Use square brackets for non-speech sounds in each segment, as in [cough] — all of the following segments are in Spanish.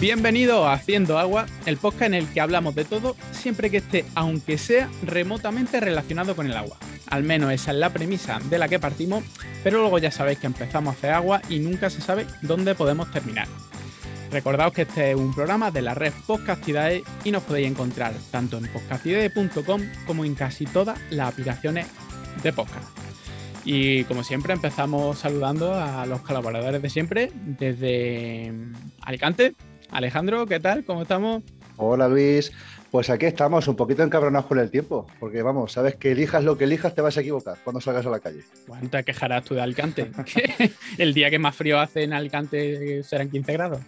Bienvenido a Haciendo Agua, el podcast en el que hablamos de todo, siempre que esté, aunque sea remotamente relacionado con el agua. Al menos esa es la premisa de la que partimos, pero luego ya sabéis que empezamos a hacer agua y nunca se sabe dónde podemos terminar. Recordaos que este es un programa de la red Podcastidae y nos podéis encontrar tanto en podcastidae.com como en casi todas las aplicaciones de podcast. Y como siempre empezamos saludando a los colaboradores de siempre desde Alicante, Alejandro, ¿qué tal? ¿Cómo estamos? Hola Luis, pues aquí estamos un poquito encabronados con el tiempo, porque vamos, sabes que elijas lo que elijas te vas a equivocar cuando salgas a la calle. Bueno, te quejarás tú de Alicante. [laughs] el día que más frío hace en Alicante serán 15 grados.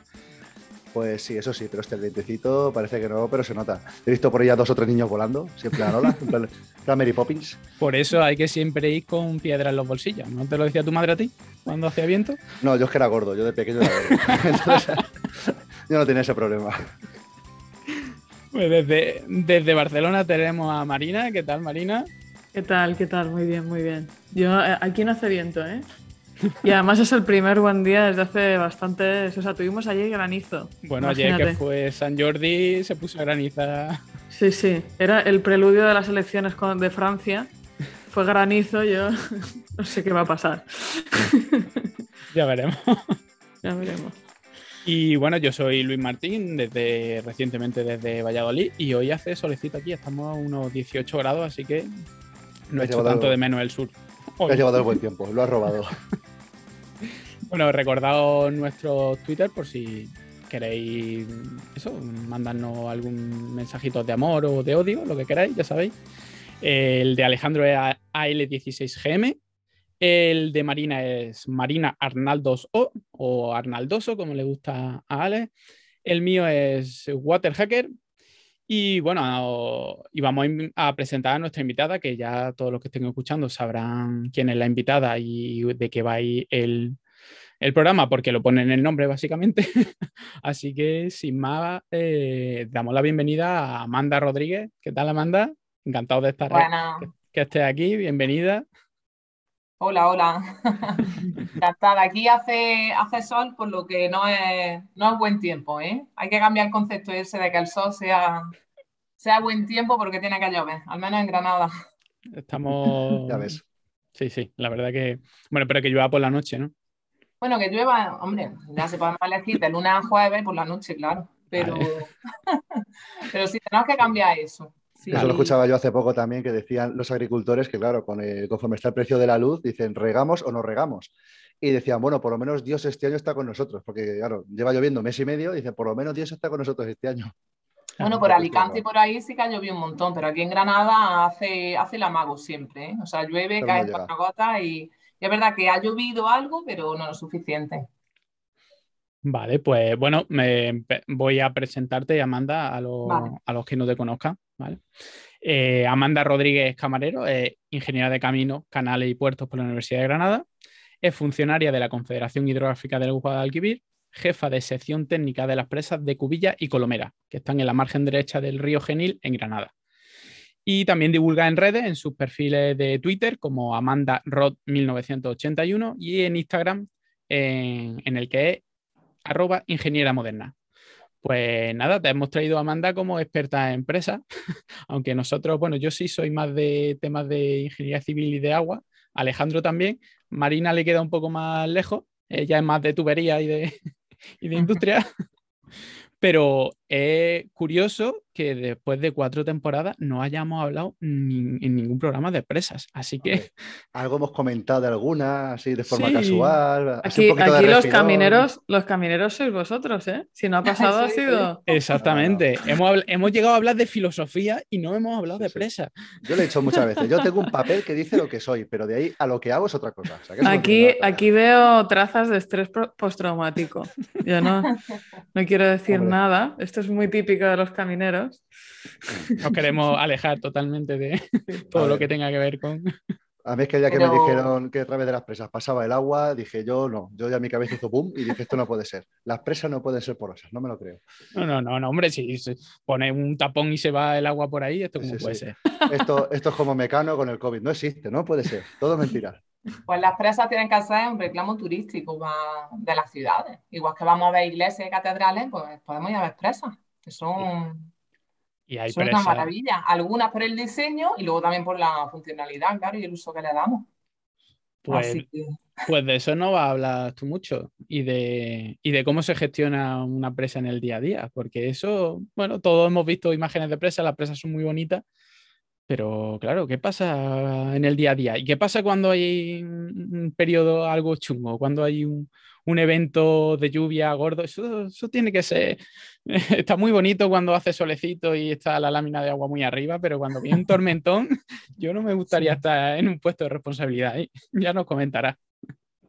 Pues sí, eso sí, pero este vientecito parece que no, pero se nota. He visto por ahí a dos o tres niños volando, siempre a Nola, en plan, [laughs] Mary Poppins. Por eso hay que siempre ir con piedra en los bolsillos. ¿No te lo decía tu madre a ti cuando hacía viento? No, yo es que era gordo, yo de pequeño era gordo. [laughs] Entonces, [laughs] yo no tenía ese problema. Pues desde, desde Barcelona tenemos a Marina. ¿Qué tal, Marina? ¿Qué tal? ¿Qué tal? Muy bien, muy bien. Yo, eh, aquí no hace viento, ¿eh? Y además es el primer buen día desde hace bastante. O sea, tuvimos ayer granizo. Bueno, ayer que fue San Jordi se puso graniza. Sí, sí. Era el preludio de las elecciones de Francia. Fue granizo, yo [laughs] no sé qué va a pasar. [laughs] Ya veremos. Ya veremos. Y bueno, yo soy Luis Martín, desde recientemente desde Valladolid, y hoy hace solecito aquí, estamos a unos 18 grados, así que no he hecho tanto de menos el sur. Hoy. Has llevado el buen tiempo, lo has robado. [laughs] bueno, recordaos nuestro Twitter por si queréis eso, mandarnos algún mensajito de amor o de odio, lo que queráis, ya sabéis. El de Alejandro es AL16GM. El de Marina es Marina Arnaldos O o Arnaldoso, como le gusta a Ale. El mío es Waterhacker. Y bueno, y vamos a presentar a nuestra invitada, que ya todos los que estén escuchando sabrán quién es la invitada y de qué va a ir el, el programa, porque lo ponen en el nombre básicamente. [laughs] Así que sin más, eh, damos la bienvenida a Amanda Rodríguez. ¿Qué tal, Amanda? Encantado de estar bueno. que, que estés aquí. Bienvenida. Hola, hola. [laughs] Encantada. Aquí hace, hace sol, por lo que no es, no es buen tiempo, ¿eh? Hay que cambiar el concepto ese de que el sol sea, sea buen tiempo porque tiene que llover, al menos en Granada. Estamos. Ya ves. Sí, sí, la verdad que. Bueno, pero que llueva por la noche, ¿no? Bueno, que llueva, hombre, ya se podemos elegir de lunes a jueves por la noche, claro. Pero, [laughs] pero sí, tenemos que cambiar eso. Sí. Eso lo escuchaba yo hace poco también, que decían los agricultores que, claro, con el, conforme está el precio de la luz, dicen, regamos o no regamos. Y decían, bueno, por lo menos Dios este año está con nosotros, porque, claro, lleva lloviendo mes y medio, y dicen, por lo menos Dios está con nosotros este año. Bueno, por Alicante y por ahí sí que ha llovido un montón, pero aquí en Granada hace, hace el amago siempre, ¿eh? O sea, llueve, Pero cae no cuatro gotas y es verdad que ha llovido algo, pero no lo suficiente. Vale, pues bueno, me voy a presentarte, Amanda, a, los, Vale. a los que no te conozcan. ¿vale? Eh, Amanda Rodríguez Camarero es ingeniera de caminos, canales y puertos por la Universidad de Granada. Es funcionaria de la Confederación Hidrográfica del Guadalquivir, jefa de sección técnica de las presas de Cubilla y Colomera, que están en la margen derecha del río Genil en Granada. Y también divulga en redes, en sus perfiles de Twitter, como Amanda Rod 1981 y en Instagram, en, en el que es arroba ingeniera moderna. Pues nada, te hemos traído a Amanda como experta en empresa, [laughs] aunque nosotros, bueno, yo sí soy más de temas de ingeniería civil y de agua, Alejandro también, Marina le queda un poco más lejos, ella es más de tubería y de, [laughs] y de industria, [laughs] pero es curioso que después de cuatro temporadas no hayamos hablado ni- en ningún programa de empresas, así que Algo hemos comentado de alguna, así de forma Sí. casual. así un Aquí, de aquí los camineros, los camineros sois vosotros, ¿eh? Si no ha [laughs] pasado ha Sí, sido. exactamente, hemos, hemos llegado a hablar de filosofía y no hemos hablado Sí, de sí. presas. Yo lo he dicho muchas veces. Yo tengo un [laughs] papel que dice lo que soy, pero de ahí a lo que hago es otra cosa. O sea, que eso no Aquí, aquí veo trazas de estrés postraumático. Yo no, no quiero decir Hombre. nada. Esto es muy típico de los camineros. Nos queremos [laughs] alejar totalmente de todo lo que tenga que ver con. A mí es que día que Pero- me dijeron que a través de las presas pasaba el agua, dije yo no, yo ya mi cabeza hizo boom y dije esto no puede ser. Las presas no pueden ser porosas, no me lo creo. No, no, no, no, hombre, si se pone un tapón y se va el agua por ahí, ¿esto cómo Sí, puede sí. ser? Esto, esto es como mecano con el COVID, no existe, no puede ser, todo mentira. Pues las presas tienen que hacer un reclamo turístico de las ciudades. Igual que vamos a ver iglesias y catedrales, pues podemos ir a ver presas, que son, Y hay son una presas. maravilla. Algunas por el diseño y luego también por la funcionalidad, claro, y el uso que le damos. Pues, Así que, pues de eso no vas a hablar tú mucho y de, y de cómo se gestiona una presa en el día a día, porque eso, bueno, todos hemos visto imágenes de presas, las presas son muy bonitas, pero claro, ¿qué pasa en el día a día? ¿Y qué pasa cuando hay un periodo algo chungo, cuando hay un, un evento de lluvia gordo? Eso, eso tiene que ser, [laughs] está muy bonito cuando hace solecito y está la lámina de agua muy arriba, pero cuando viene un [laughs] tormentón, [laughs] yo no me gustaría Sí. estar en un puesto de responsabilidad, ¿eh? Ya nos comentarás.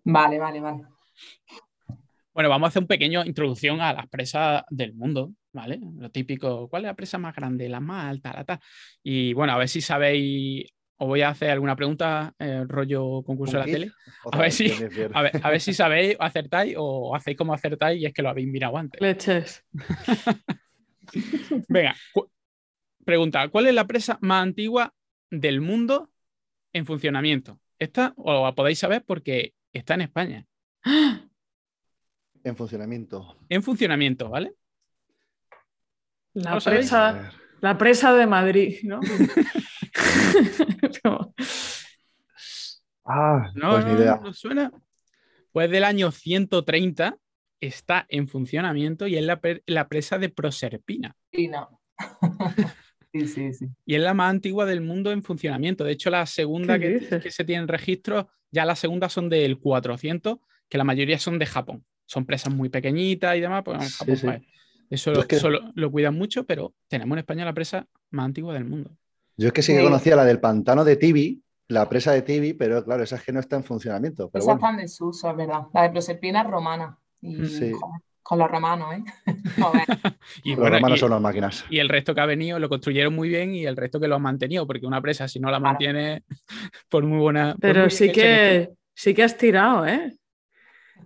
vale, vale, vale. Bueno, vamos a hacer un pequeño introducción a las presas del mundo, ¿vale? Lo típico, ¿cuál es la presa más grande? La más alta, la tal. Y bueno, a ver si sabéis, os voy a hacer alguna pregunta, eh, rollo concurso de la tele. [laughs] A ver si-. A ver, a ver si [laughs] sabéis, acertáis o hacéis como acertáis y es que lo habéis mirado antes. Leches. [laughs] Venga, cu- pregunta, ¿cuál es la presa más antigua del mundo en funcionamiento? Esta os la podéis saber porque está en España. En funcionamiento. En funcionamiento, ¿vale? La ¿No presa, la presa de Madrid, ¿no? [laughs] Como- Ah, No, pues no, ni idea. no suena. Pues del año 130 está en funcionamiento y es la, la presa de Proserpina. Y no. [laughs] Sí, sí, sí. Y es la más antigua del mundo en funcionamiento. De hecho, la segunda ¿Qué que, se tienen registros, ya las segundas son del 400, que la mayoría son de Japón. Son presas muy pequeñitas y demás, pues en Sí, Japón, sí. Eso, lo, es que- eso lo- lo cuidan mucho, pero tenemos en España la presa más antigua del mundo. Yo es que sí que Sí. conocía la del pantano de Tibi, la presa de Tibi, pero claro, esa es que no está en funcionamiento. Pero Esa bueno, está en desuso, es verdad. La de Proserpina es romana. Y Sí. joder, con los romanos, ¿eh? [laughs] Joder. [laughs] Y, los bueno, romanos y- son unas máquinas. y el resto que ha venido lo construyeron muy bien y el resto que lo han mantenido, porque una presa, si no la Claro. mantiene [laughs] por muy buena. Pero muy sí que, sí que has tirado, ¿eh?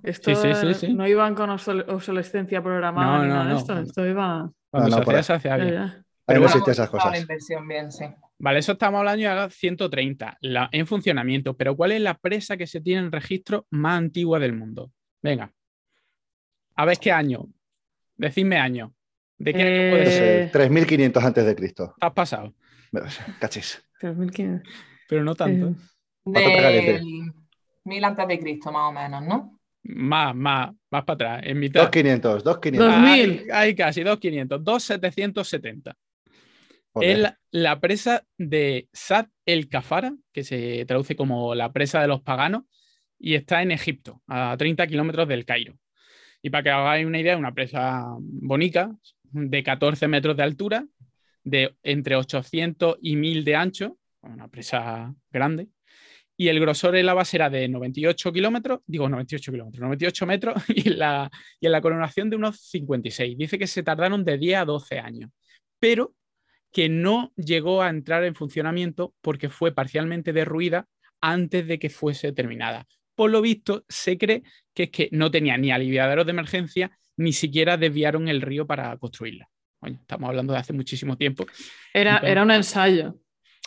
Esto Sí, sí, sí, sí. no iban con obsol- obsolescencia programada No, ni no, nada de no. esto. Esto iba. Cuando No, no, se hacía, se hacía bien. ya. Pero bueno, esas la cosas. inversión bien, sí. Vale, eso estamos hablando ya 130 la, en funcionamiento. Pero ¿cuál es la presa que se tiene en registro más antigua del mundo? Venga. A ver qué año. Decidme año. ¿De qué año puede No ser? Eh, sé, 3500 antes de Cristo. Has pasado, Cachis. 3500. pero no tanto. Eh. Del 1000 antes de Cristo, más o menos, ¿no? Más, más, más para atrás. En mitad. 2500, 2500. Dos- Ahí, 2000. ahí casi, 2500. 2770. Joder. Es la, la presa de Sad el Kafara, que se traduce como la presa de los paganos, y está en Egipto, a 30 kilómetros del Cairo. Y para que hagáis una idea, una presa bonita, de 14 metros de altura, de entre 800 y 1000 de ancho, una presa grande, y el grosor en la base era de 98 kilómetros, digo 98 kilómetros, 98 metros, [laughs] y en, la, y en la coronación de unos 56. Dice que se tardaron de 10 a 12 años, pero que no llegó a entrar en funcionamiento porque fue parcialmente derruida antes de que fuese terminada. Por lo visto, se cree que es que no tenía ni aliviaderos de emergencia, ni siquiera desviaron el río para construirla. Estamos hablando de hace muchísimo tiempo. Era, Entonces- era un ensayo.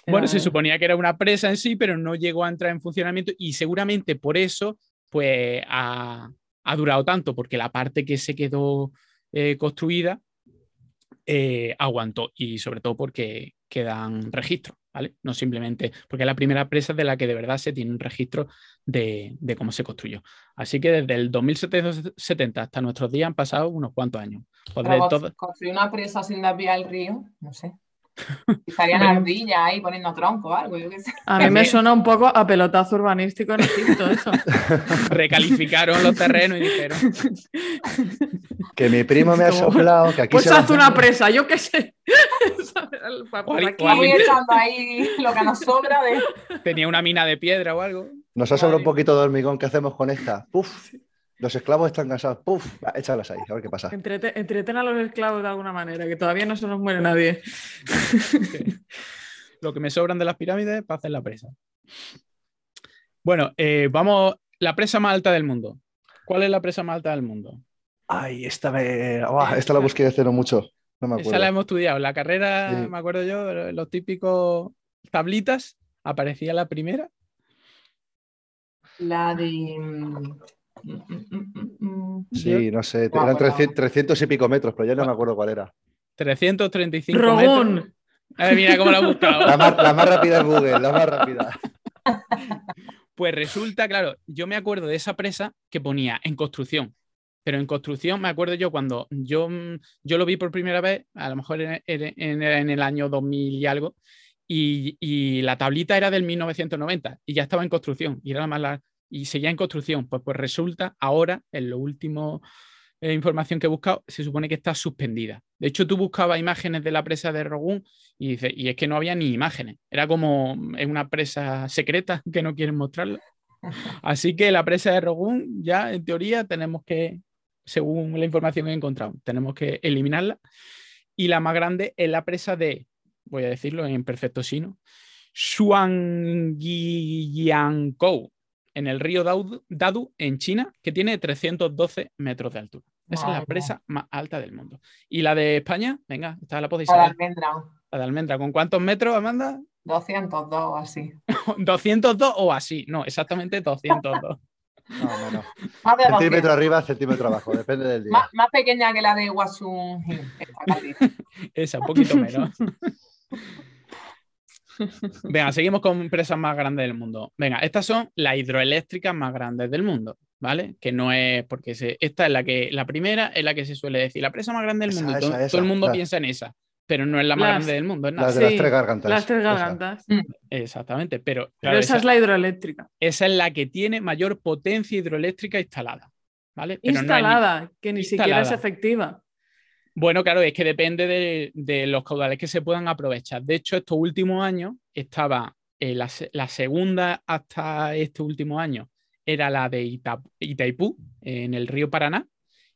Bueno, se suponía que era una presa en sí, pero no llegó a entrar en funcionamiento y seguramente por eso pues ha, ha durado tanto, porque la parte que se quedó eh, construida eh, aguantó y sobre todo porque quedan registros, ¿vale? No simplemente porque es la primera presa de la que de verdad se tiene un registro de, de cómo se construyó. Así que desde el 2770 hasta nuestros días han pasado unos cuantos años. Pues todo- construir una presa sin desviar el río, no sé. [laughs] Estarían Bueno. ardillas ahí poniendo tronco o algo, yo qué sé. A mí [laughs] me suena un poco a pelotazo urbanístico en Egipto eso. [laughs] recalificaron los terrenos y dijeron, Que mi primo me ha soplado, que aquí Pues se haz una presa, yo qué sé. Alguien- echando ahí lo que nos sobra de. tenía una mina de piedra o algo. Nos ha sobrado un poquito de hormigón. ¿Qué hacemos con esta? Puf. Los esclavos están cansados. Puf. Échalas ahí, a ver qué pasa. Entrete- entreten a los esclavos de alguna manera, que todavía no se nos muere nadie. [laughs] Lo que me sobran de las pirámides para hacer la presa. Bueno, eh, vamos. La presa más alta del mundo. ¿Cuál es la presa más alta del mundo? Ay, esta, me... Esta la busqué hace no mucho. No me Esa acuerdo. la hemos estudiado. La carrera, Sí. me acuerdo yo, los típicos tablitas. Aparecía la primera. La de. Sí, no sé. No me Eran acuerdo. 300, 300 y pico metros, pero ya no me acuerdo cuál era. 335 metros. Rogún. Ay, mira cómo la he La buscado. más, la más rápida es Google, la más rápida. [laughs] Pues resulta, claro, yo me acuerdo de esa presa que ponía en construcción. Pero en construcción, me acuerdo yo cuando yo, mm, yo lo vi por primera vez, a lo mejor en, en- en- en el año 2000 y algo, y, y la tablita era del 1990 y ya estaba en construcción y era la más larga, y seguía en construcción. Pues, pues resulta ahora, en lo último eh, información que he buscado, se supone que está suspendida. De hecho, tú buscabas imágenes de la presa de Rogún y, dice, y es que no había ni imágenes. Era como en una presa secreta que no quieren mostrarla. [laughs] Así que la presa de Rogún ya en teoría tenemos que, según la información que he encontrado, tenemos que eliminarla. Y la más grande es la presa de, voy a decirlo en perfecto chino, Shuangjiangkou, en el río Dadu, en China, que tiene 312 metros de altura. Esa es la presa más alta del mundo. ¿Y la de España? Venga, esta la podéis La de saber. almendra. La de Almendra. ¿Con cuántos metros, Amanda? 202 o así. [laughs] 202 o así. No, exactamente 202. [laughs] No, no, no. Más de Centímetro 200. arriba, centímetro abajo, depende del día. Más, más pequeña que la de Cádiz. [laughs] Esa, un poquito menos. Venga, seguimos con empresas más grandes del mundo. Venga, estas son las hidroeléctricas más grandes del mundo, ¿vale? Que no es porque se, esta es la que la primera es la que se suele decir, la presa más grande del Esa, mundo. esa, todo, esa, todo el mundo piensa en esa, pero no es la más Las- grande del mundo, es nada. Las de las tres gargantas. Las tres gargantas. Exactamente, pero, claro, esa esa, es la hidroeléctrica. esa es la que tiene mayor potencia hidroeléctrica instalada, ¿vale? Pero no es ni- instalada, que ni siquiera es efectiva. Bueno, claro, es que depende de, los caudales que se puedan aprovechar. De hecho, estos últimos años estaba eh, la, se- la segunda hasta este último año era la de Ita- Itaipú, en el río Paraná.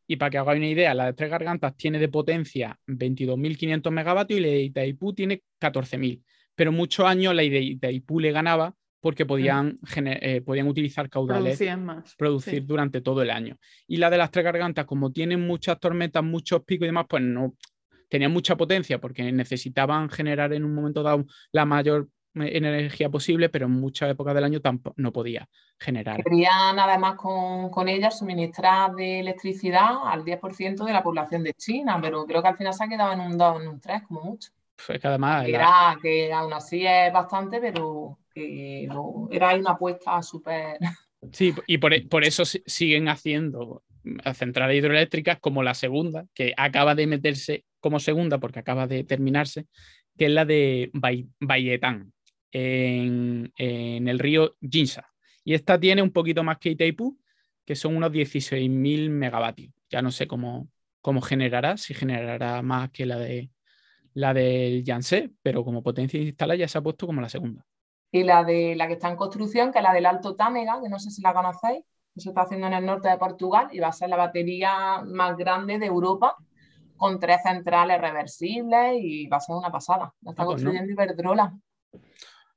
Y para que hagáis una idea, la de Tres Gargantas tiene de potencia 22.500 megavatios y la de Itaipú tiene 14.000. Pero muchos años la de Itaipú le ganaba porque podían, gene- eh, podían utilizar caudales más. producir Sí. durante todo el año. Y la de las tres gargantas, como tienen muchas tormentas, muchos picos y demás, pues no tenían mucha potencia porque necesitaban generar en un momento dado la mayor eh, energía posible, pero en muchas épocas del año tampoco no podía generar. Querían además con, con ella suministrar de electricidad al 10% de la población de China, pero creo que al final se ha quedado en un 2, en un 3, como mucho. Fue que además Que, la- era, que aún así es bastante, pero era una apuesta súper... Sí, y por, e- eso si- siguen haciendo mm, centrales hidroeléctricas como la segunda, que acaba de meterse como segunda porque acaba de terminarse, que es la de Bayetán, en, el río Jinsa. Y esta tiene un poquito más que Itaipú, que son unos 16.000 megavatios. Ya no sé cómo, cómo generará, si generará más que la de la del Yangtze, pero como potencia instalada ya se ha puesto como la segunda. Y la de la que está en construcción, que es la del Alto Támega, que no sé si la conocéis, que se está haciendo en el norte de Portugal y va a ser la batería más grande de Europa, con tres centrales reversibles y va a ser una pasada. La está Ah, pues no. construyendo Iberdrola.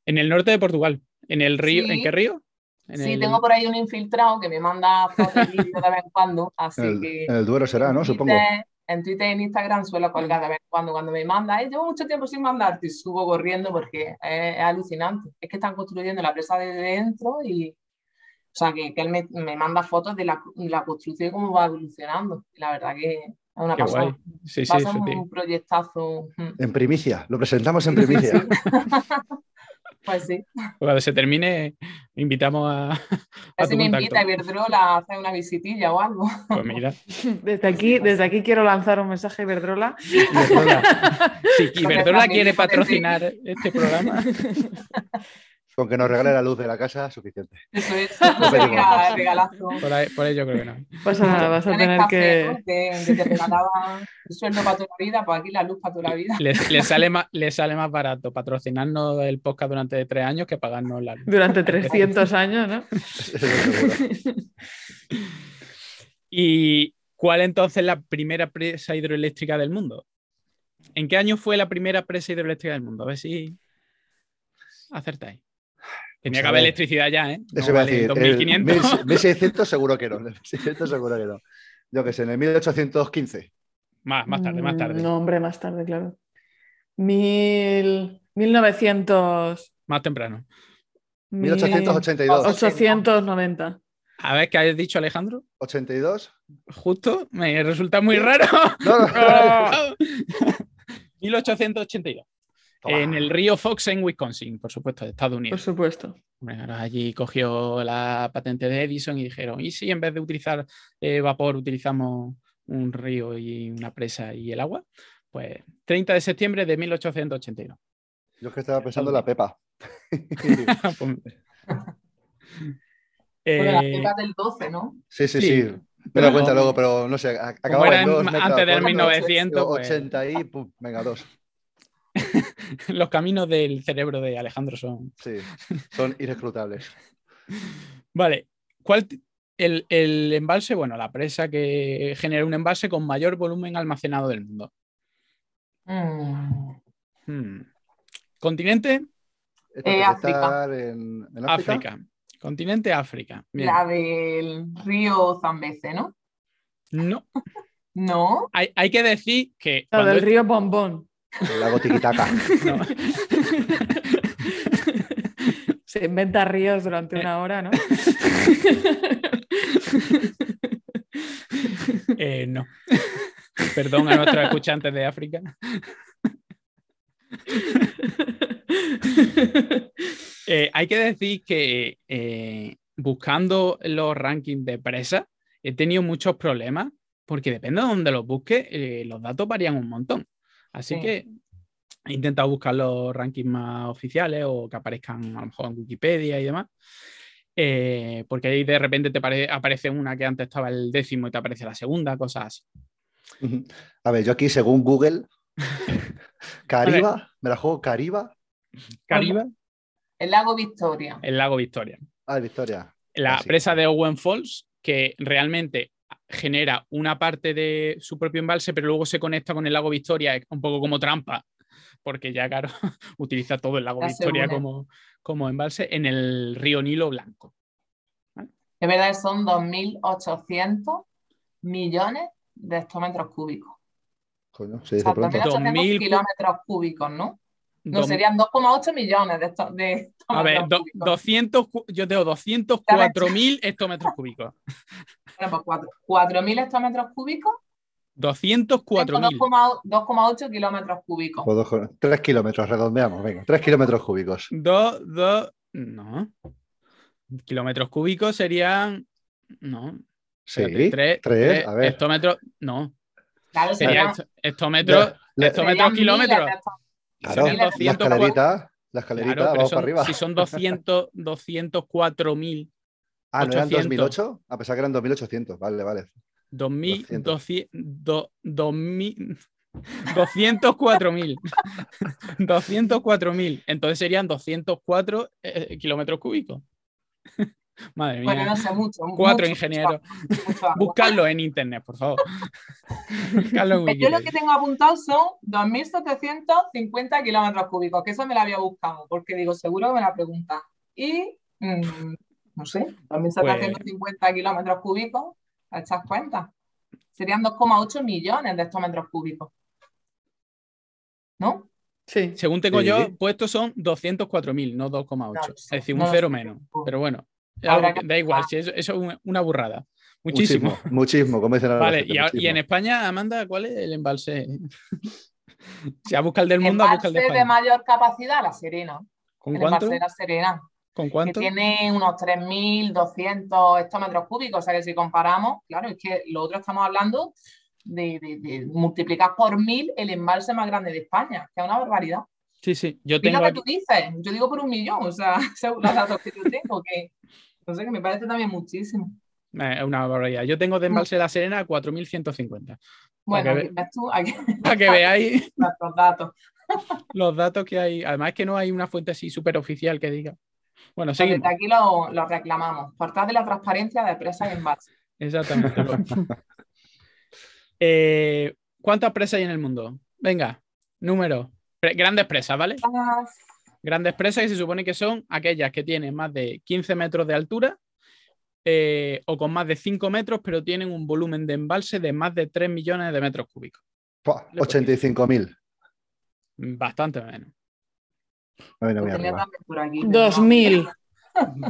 En el norte de Portugal, en el río, ¿en qué río? En Sí, el- tengo por ahí un infiltrado que me manda fotos de vez en cuando, así En el, que el Duero será, ¿no? Supongo. Twitter, en Twitter y en Instagram suelo colgar de vez en cuando cuando me manda, "Eh, llevo mucho tiempo sin mandarte y subo corriendo porque es, es alucinante. Es que están construyendo la presa desde dentro y, o sea, que, que él me, me manda fotos de la, la construcción y cómo va evolucionando. Y la verdad que es una Qué pasada. guay. Sí, sí, te- un proyectazo. mm, En primicia, lo presentamos en primicia. [laughs] Pues sí. Cuando se termine, invitamos a, A si me invita a Iberdrola a hacer una visitilla o algo. Pues mira, [laughs] Desde aquí, desde aquí quiero lanzar un mensaje a Iberdrola. Iberdrola. Si [laughs] Con Iberdrola quiere patrocinar este programa, [laughs] Con que nos regale la luz de la casa, suficiente. Eso es, [laughs] sería el regalazo. por ahí, por ahí yo creo que no. Vas a, vas a tener café, que. ¿no? que, te regalaban el sueldo para toda la vida, pues aquí la luz para toda la vida. Le, le sale más, le sale más barato patrocinarnos el podcast durante tres años que pagarnos la luz. Durante [laughs] 300 años, ¿no? [laughs] ¿Y cuál entonces es la primera presa hidroeléctrica del mundo? ¿En qué año fue la primera presa hidroeléctrica del mundo? A ver si acertáis. Tenía que haber electricidad ya, ¿eh? No Eso iba a vale decir. 2500. el 1600 seguro que no. el 1600 seguro que no. Yo que sé, en el 1815. Más, más tarde, más tarde. Mm, No, hombre, más tarde, claro. Mil... 1900... Más temprano. 1882. 890. A ver, ¿qué has dicho, Alejandro? 82. Justo, me resulta muy raro. No, no, ¡Oh! [laughs] 1882. Toma. En el río Fox en Wisconsin, por supuesto, de Estados Por Unidos. supuesto. Bueno, allí cogió la patente de Edison y dijeron, ¿y si en vez de utilizar eh, vapor utilizamos un río y una presa y el agua? Pues 30 de septiembre de 1882. Yo es que estaba pensando en la Pepa. [laughs] Pues- Bueno, Eh, pepas del 12, ¿no? Sí, sí, Sí. sí. Me Pero- cuenta luego, pero no sé. Acababa en dos, antes del con 1900, pues, 80 y pum, venga, dos. [laughs] los caminos del cerebro de Alejandro son... Sí, son inescrutables. [laughs] Vale, ¿cuál el, el embalse? Bueno, la presa que genera un embalse con mayor volumen almacenado del mundo. Mm, Hmm. Continente, Eh, África. estar en, en África. África. Continente, África. Bien. La del río Zambeze, ¿no? No, [laughs] No. hay, hay que decir que... La del es- río Bombón. El lago Tiquitaca. no, Se inventa ríos durante una hora, ¿no? eh, no. Perdón a nuestros escuchantes de África. Eh, hay que decir que eh, buscando los rankings de presa he tenido muchos problemas porque depende de dónde los busques, eh, los datos varían un montón. Así Sí. que he intentado buscar los rankings más oficiales o que aparezcan a lo mejor en Wikipedia y demás. eh, porque ahí de repente te pare- aparece una que antes estaba el décimo y te aparece la segunda, cosas así. A ver, yo aquí, según Google, [laughs] Cariba, me la juego Cariba. Caribe, El lago Victoria. el lago Victoria. Ah, Victoria. la Ah, presa de Owen Falls, que realmente genera una parte de su propio embalse, pero luego se conecta con el lago Victoria, un poco como trampa, porque ya, claro, [laughs] utiliza todo el lago Victoria como, como embalse en el río Nilo Blanco. Es verdad que son 2.800 millones de hectómetros cúbicos. Coño, se O dice sea, pronto. 2.800 2000 cu- kilómetros cúbicos, ¿no? No, Dos- serían 2,8 millones de, esto- de a ver, hectómetros do- cúbicos. 200, cu- yo tengo 204.000 hectómetros cúbicos. [laughs] Bueno, pues cuatro- 4.000 hectómetros cúbicos, tengo 204.000. 2,8 2,8 kilómetros cúbicos. O dos- tres kilómetros, redondeamos, venga, tres kilómetros cúbicos. Dos, dos, no. Kilómetros cúbicos serían, no, Sí, Espérate, tres, tres, tres a ver. hectómetros, no, Claro, sería serían, hectómetros, hectómetros kilómetros. Claro, la 200 escalerita, la escalerita, Claro, vamos son- para arriba. si son 200, 204.000, [laughs] ah, ¿no eran 800. 2008? A pesar que eran 2800, vale, vale. 2000, 200. 200, do- 2000, 204.000, 204.000, entonces serían 204 eh, kilómetros cúbicos. Madre mía, Bueno, no sé, mucho. cuatro mucho, ingenieros. mucho. Buscadlo en internet, por favor. [laughs] Buscadlo en Yo lo que tengo apuntado son 2.750 kilómetros cúbicos, que eso me lo había buscado, porque digo, seguro que me la preguntan. Y, mm, no sé, 2.750 Pues kilómetros cúbicos, ¿te echas cuenta? Serían 2,8 millones de hectómetros cúbicos. ¿No? Sí. Según tengo Sí. yo, puestos son 204.000, no 2,8. No es decir, un no cero menos. Pero bueno, algo que- que da igual, si eso, eso es una- burrada. Muchísimo. Muchísimo, muchísimo, como dicen. Vale, la gente, y, a- y en. España, Amanda, ¿cuál es el embalse? [laughs] si a buscar el del mundo, a buscar el de Embalse de España. mayor capacidad, la Serena. ¿Con El cuánto? embalse de la Serena. ¿Con que cuánto? tiene unos 3.200 hectómetros cúbicos. O sea que si comparamos, claro, es que lo otro estamos hablando de, de- de multiplicar por mil el embalse más grande de España, que es una barbaridad. Sí, sí. Yo Y lo tengo que tú dices, yo digo por un millón, o sea, [laughs] según los datos que yo tengo, que no sé, que me parece también muchísimo. eh, Es una barbaridad. Yo tengo de embalse de la Serena 4.150. Bueno, ve- ves tú, aquí Para que veáis [laughs] nuestros datos. [laughs] los datos que hay. Además, es que no hay una fuente así súper oficial que diga. Bueno, Desde seguimos. aquí lo, lo reclamamos, por trás de la transparencia de presas y embalses. Exactamente. lo- Eh, ¿Cuántas presas hay en el mundo? Venga, número. Pre- grandes presas, ¿vale? Grandes presas que se supone que son aquellas que tienen más de 15 metros de altura eh, o con más de 5 metros, pero tienen un volumen de embalse de más de 3 millones de metros cúbicos. 85.000. Bastante menos. Bueno, Lo mira, tenía arriba. también por aquí, pero no. 2000.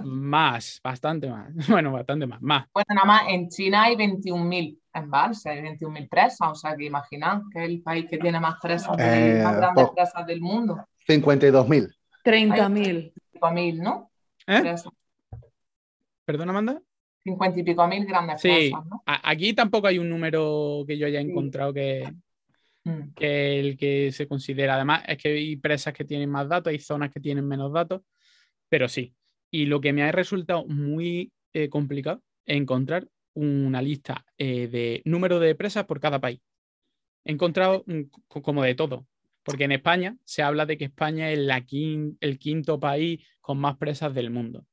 más, bastante más. [laughs] Bueno, bastante más. Más. Bueno, nada más en China hay 21.000 embalses, hay 21.000 presas, o sea que imaginad que es el país que tiene más presas, de- Eh, más grandes presas del mundo. 52.000. 30.000. 5.000, ¿no? ¿Eh? ¿Perdona, Amanda? 50 y pico mil grandes Sí. presas, ¿no? Aquí tampoco hay un número que yo haya Sí. encontrado que, Mm. que el que se considera. Además, es que hay presas que tienen más datos, hay zonas que tienen menos datos, pero sí. Y lo que me ha resultado muy eh, complicado es encontrar una lista eh, de número de presas por cada país. He encontrado mm, co- como de todo, porque en España se habla de que España es la quin- el quinto país con más presas del mundo.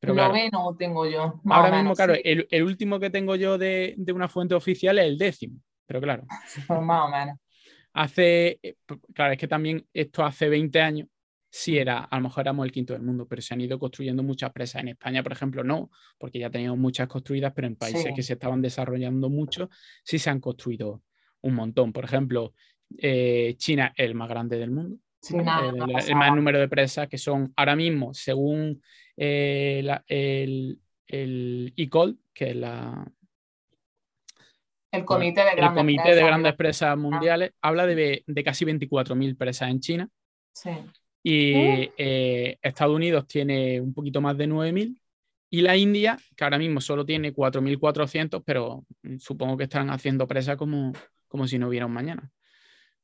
Pero claro, Noveno tengo yo. ahora mismo, claro, sí, el, el último que tengo yo de, de una fuente oficial es el décimo. Pero claro, [laughs] pues más o menos. hace, eh, claro, es que también esto hace 20 años sí era, a lo mejor éramos el quinto del mundo, pero se han ido construyendo muchas presas. En España, por ejemplo, no, porque ya teníamos muchas construidas, pero en países Sí. que se estaban desarrollando mucho, sí se han construido un montón. Por ejemplo, eh, China es el más grande del mundo. China, el, el más número de presas que son ahora mismo, según eh, la- el, el ICOL, que es la, El comité de el grandes Comité presas, de Grandes ¿no? Presas Mundiales, habla de, de casi 24.000 presas en China. Sí. Y eh, Estados Unidos tiene un poquito más de 9.000 y la India, que ahora mismo solo tiene 4.400, pero supongo que están haciendo presa como, como si no hubiera un mañana,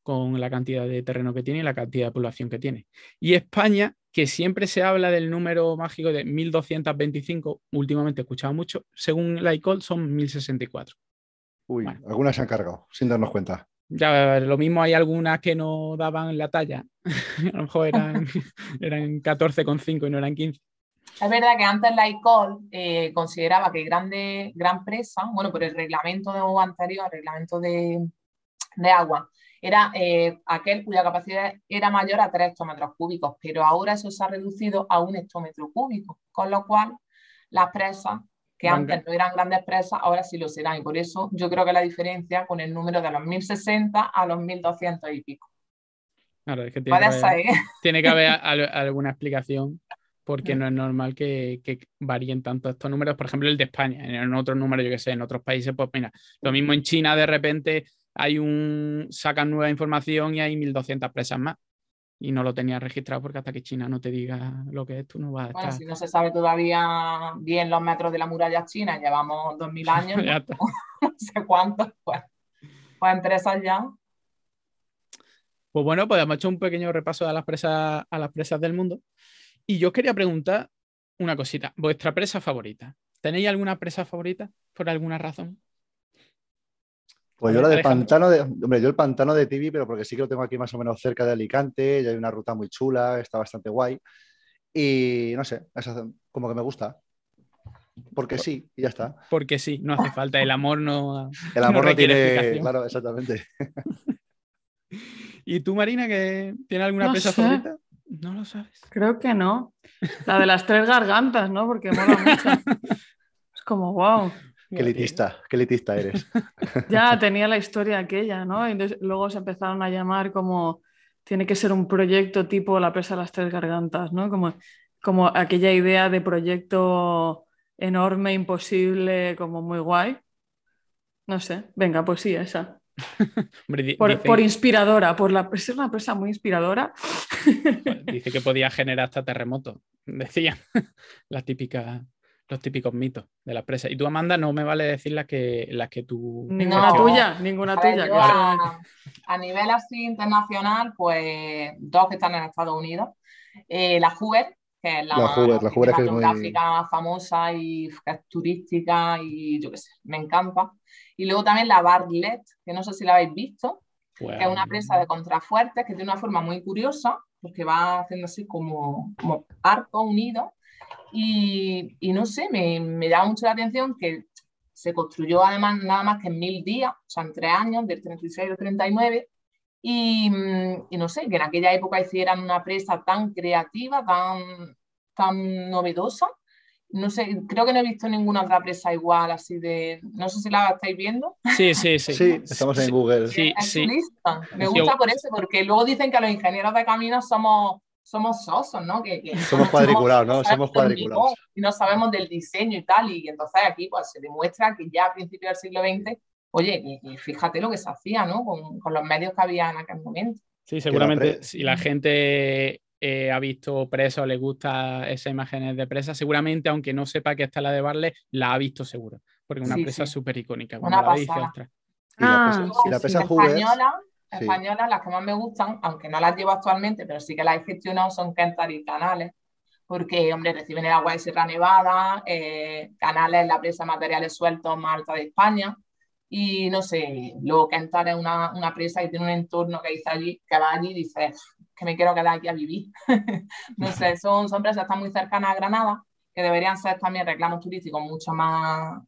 con la cantidad de terreno que tiene y la cantidad de población que tiene. Y España, que siempre se habla del número mágico de 1.225, últimamente he escuchado mucho, según la ICOL son 1.064. Uy, Bueno. algunas se han cargado, sin darnos cuenta. Ya lo mismo hay algunas que no daban la talla. [laughs] A lo mejor eran, [laughs] eran 14,5 y no eran 15. Es verdad que antes la ICOL eh, consideraba que grande, gran presa, bueno, por el reglamento de anterior, el reglamento de, de agua, era eh, aquel cuya capacidad era mayor a 3 hectómetros cúbicos, pero ahora eso se ha reducido a un hectómetro cúbico, con lo cual las presas que antes no eran grandes presas, ahora sí lo serán. Y por eso yo creo que la diferencia con el número de los 1060 a los 1200 y pico. Claro, es que tiene que haber, ¿eh? tiene que haber al- [laughs] alguna explicación porque no es normal que, que varíen tanto estos números. Por ejemplo, el de España, en otros números, yo que sé, en otros países, pues mira, lo mismo en China de repente hay un, sacan nueva información y hay 1200 presas más. Y no lo tenías registrado porque hasta que China no te diga lo que es, tú no vas a Bueno, estar. si no se sabe todavía bien los metros de la muralla china, llevamos 2000 [laughs] años, Ya está. [laughs] no sé cuántos, pues, pues entre esas ya. Pues bueno, pues hemos hecho un pequeño repaso a las presas, a las presas del mundo. Y yo quería preguntar una cosita. ¿Vuestra presa favorita? ¿Tenéis alguna presa favorita por alguna razón? Pues yo la del pantano de. Hombre, yo el pantano de Tibi, pero porque sí que lo tengo aquí más o menos cerca de Alicante, y hay una ruta muy chula, está bastante guay. Y no sé, esa- como que me gusta. Porque sí, y ya está. Porque sí, no hace falta. El amor no. [laughs] El amor no, requiere tiene. explicación. Claro, exactamente. [laughs] ¿Y tú, Marina, que tienes alguna No presa sé. favorita? No lo sabes. Creo que no. La de las tres gargantas, ¿no? Porque mola mucho. [laughs] Es como, wow. Qué elitista, qué elitista eres. [laughs] Ya tenía la historia aquella, ¿no? Y luego se empezaron a llamar como tiene que ser un proyecto tipo la presa de las tres gargantas, ¿no? Como, como aquella idea de proyecto enorme, imposible, como muy guay. No sé, venga, pues sí, esa. [laughs] Por, inspiradora, por la es una presa muy inspiradora. dice que podía generar hasta terremotos. [laughs] Decían las típicas, los típicos mitos de las presas. Y tú, Amanda, no me vale decir las que, las que tú. Ninguna No. tuya, ninguna A ver, tuya. a, a nivel así internacional, pues dos que están en Estados Unidos. Eh, la Hoover, que es la, La Hoover, la Hoover es que es muy- cinematográfica famosa y que es turística y yo qué sé, me encanta. Y luego también la Bartlett, que no sé si la habéis visto, que es una presa de contrafuertes que tiene una forma muy curiosa, porque va haciendo así como, como arco unido. Y, y no sé, me, me llama mucho la atención que se construyó además nada más que en mil días, o sea, en tres años, del 36 al 39, Y, mm, y, no sé, que en aquella época hicieran una presa tan creativa, tan, tan novedosa. No sé, creo que no he visto ninguna otra presa igual, así de. No sé si la estáis viendo. Sí, sí, sí. Sí, estamos en Google. Sí, sí. Me gusta por eso, porque luego dicen que los ingenieros de caminos somos somos sosos, ¿no? Que, somos cuadriculados, ¿no? Somos cuadriculados. Y no sabemos del diseño y tal, y entonces aquí pues se demuestra que ya a principios del siglo XX, oye, y, fíjate lo que se hacía, ¿no? Con, con, los medios que había en aquel momento. Sí, seguramente si la gente eh, ha visto presa o le gusta esas imágenes de presa, seguramente, aunque no sepa que está la de Barle, la ha visto seguro, porque es una presa súper icónica. Una la dice, ah, y la presa, española, españolas, las que más me gustan, aunque no las llevo actualmente, pero sí que las he gestionado, son Kentar y Canales, porque, hombre, reciben el agua de Sierra Nevada, eh, Canales es la presa de materiales sueltos más alta de España, y no sé, luego Kentar es una, una, presa y tiene un entorno que dice allí, que va allí y dices que me quiero quedar aquí a vivir. [laughs] no sé, [laughs] son, son presas que están muy cercanas a Granada, que deberían ser también reclamos turísticos mucho más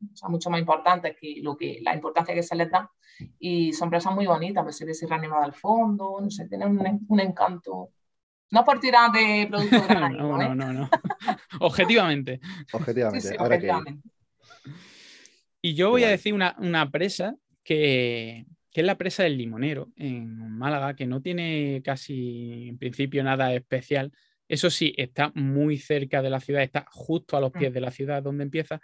o sea, mucho más importantes que, lo que la importancia que se les da. Y son presas muy bonitas, pues se ve Sierra Nevada al fondo, no sé, tienen un, un encanto. No por tirar de productos [laughs] no, no, ¿eh? no, no, [laughs] objetivamente. Objetivamente. Sí, sí, objetivamente. Y yo voy a decir una, una presa que, que, es la presa del Limonero en Málaga, que no tiene casi en principio nada especial. Eso sí, está muy cerca de la ciudad, está justo a los pies mm. de la ciudad donde empieza,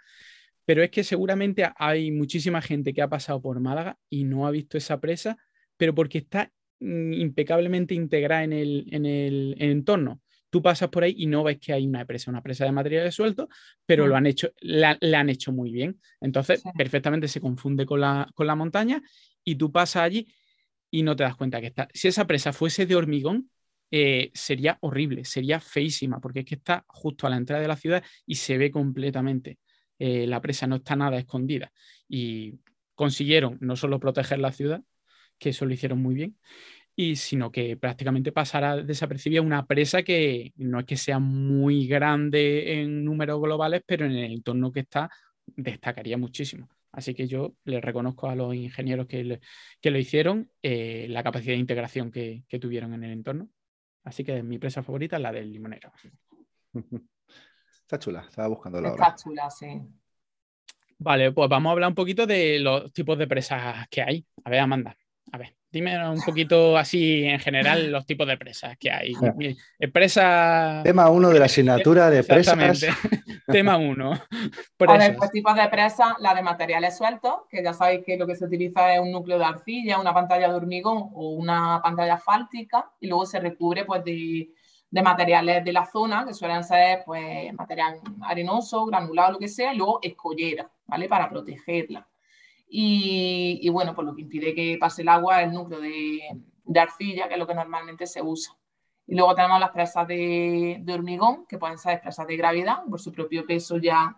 pero es que seguramente hay muchísima gente que ha pasado por Málaga y no ha visto esa presa, pero porque está mm, impecablemente integrada en el, en el, entorno. Tú pasas por ahí y no ves que hay una presa, una presa de materiales sueltos, pero lo mm. han hecho, la, han hecho muy bien. Entonces, perfectamente se confunde con la, con la montaña y tú pasas allí y no te das cuenta que está. Si esa presa fuese de hormigón, eh, sería horrible, sería feísima, porque es que está justo a la entrada de la ciudad y se ve completamente. Eh, la presa no está nada escondida. Y consiguieron no solo proteger la ciudad, que eso lo hicieron muy bien, y sino que prácticamente pasará desapercibida una presa que no es que sea muy grande en números globales, pero en el entorno que está destacaría muchísimo. Así que yo les reconozco a los ingenieros que, que lo hicieron eh, la capacidad de integración que, que, tuvieron en el entorno. Así que mi presa favorita es la del limonero. [laughs] Está chula, estaba buscando la Está chula, sí. Vale, pues vamos a hablar un poquito de los tipos de presas que hay. A ver, Amanda, a ver, dime un poquito así en general los tipos de presas que hay. Presa... Tema 1 de la asignatura de presas. [laughs] Tema 1. A ver, pues tipos de presas, la de materiales sueltos, que ya sabéis que lo que se utiliza es un núcleo de arcilla, una pantalla de hormigón o una pantalla asfáltica y luego se recubre pues de de materiales de la zona, que suelen ser pues, material arenoso, granulado, lo que sea, y luego escollera, ¿vale? Para protegerla. Y, bueno, pues lo que impide que pase el agua es el núcleo de, arcilla, que es lo que normalmente se usa. Y luego tenemos las presas de, de hormigón, que pueden ser presas de gravedad, por su propio peso ya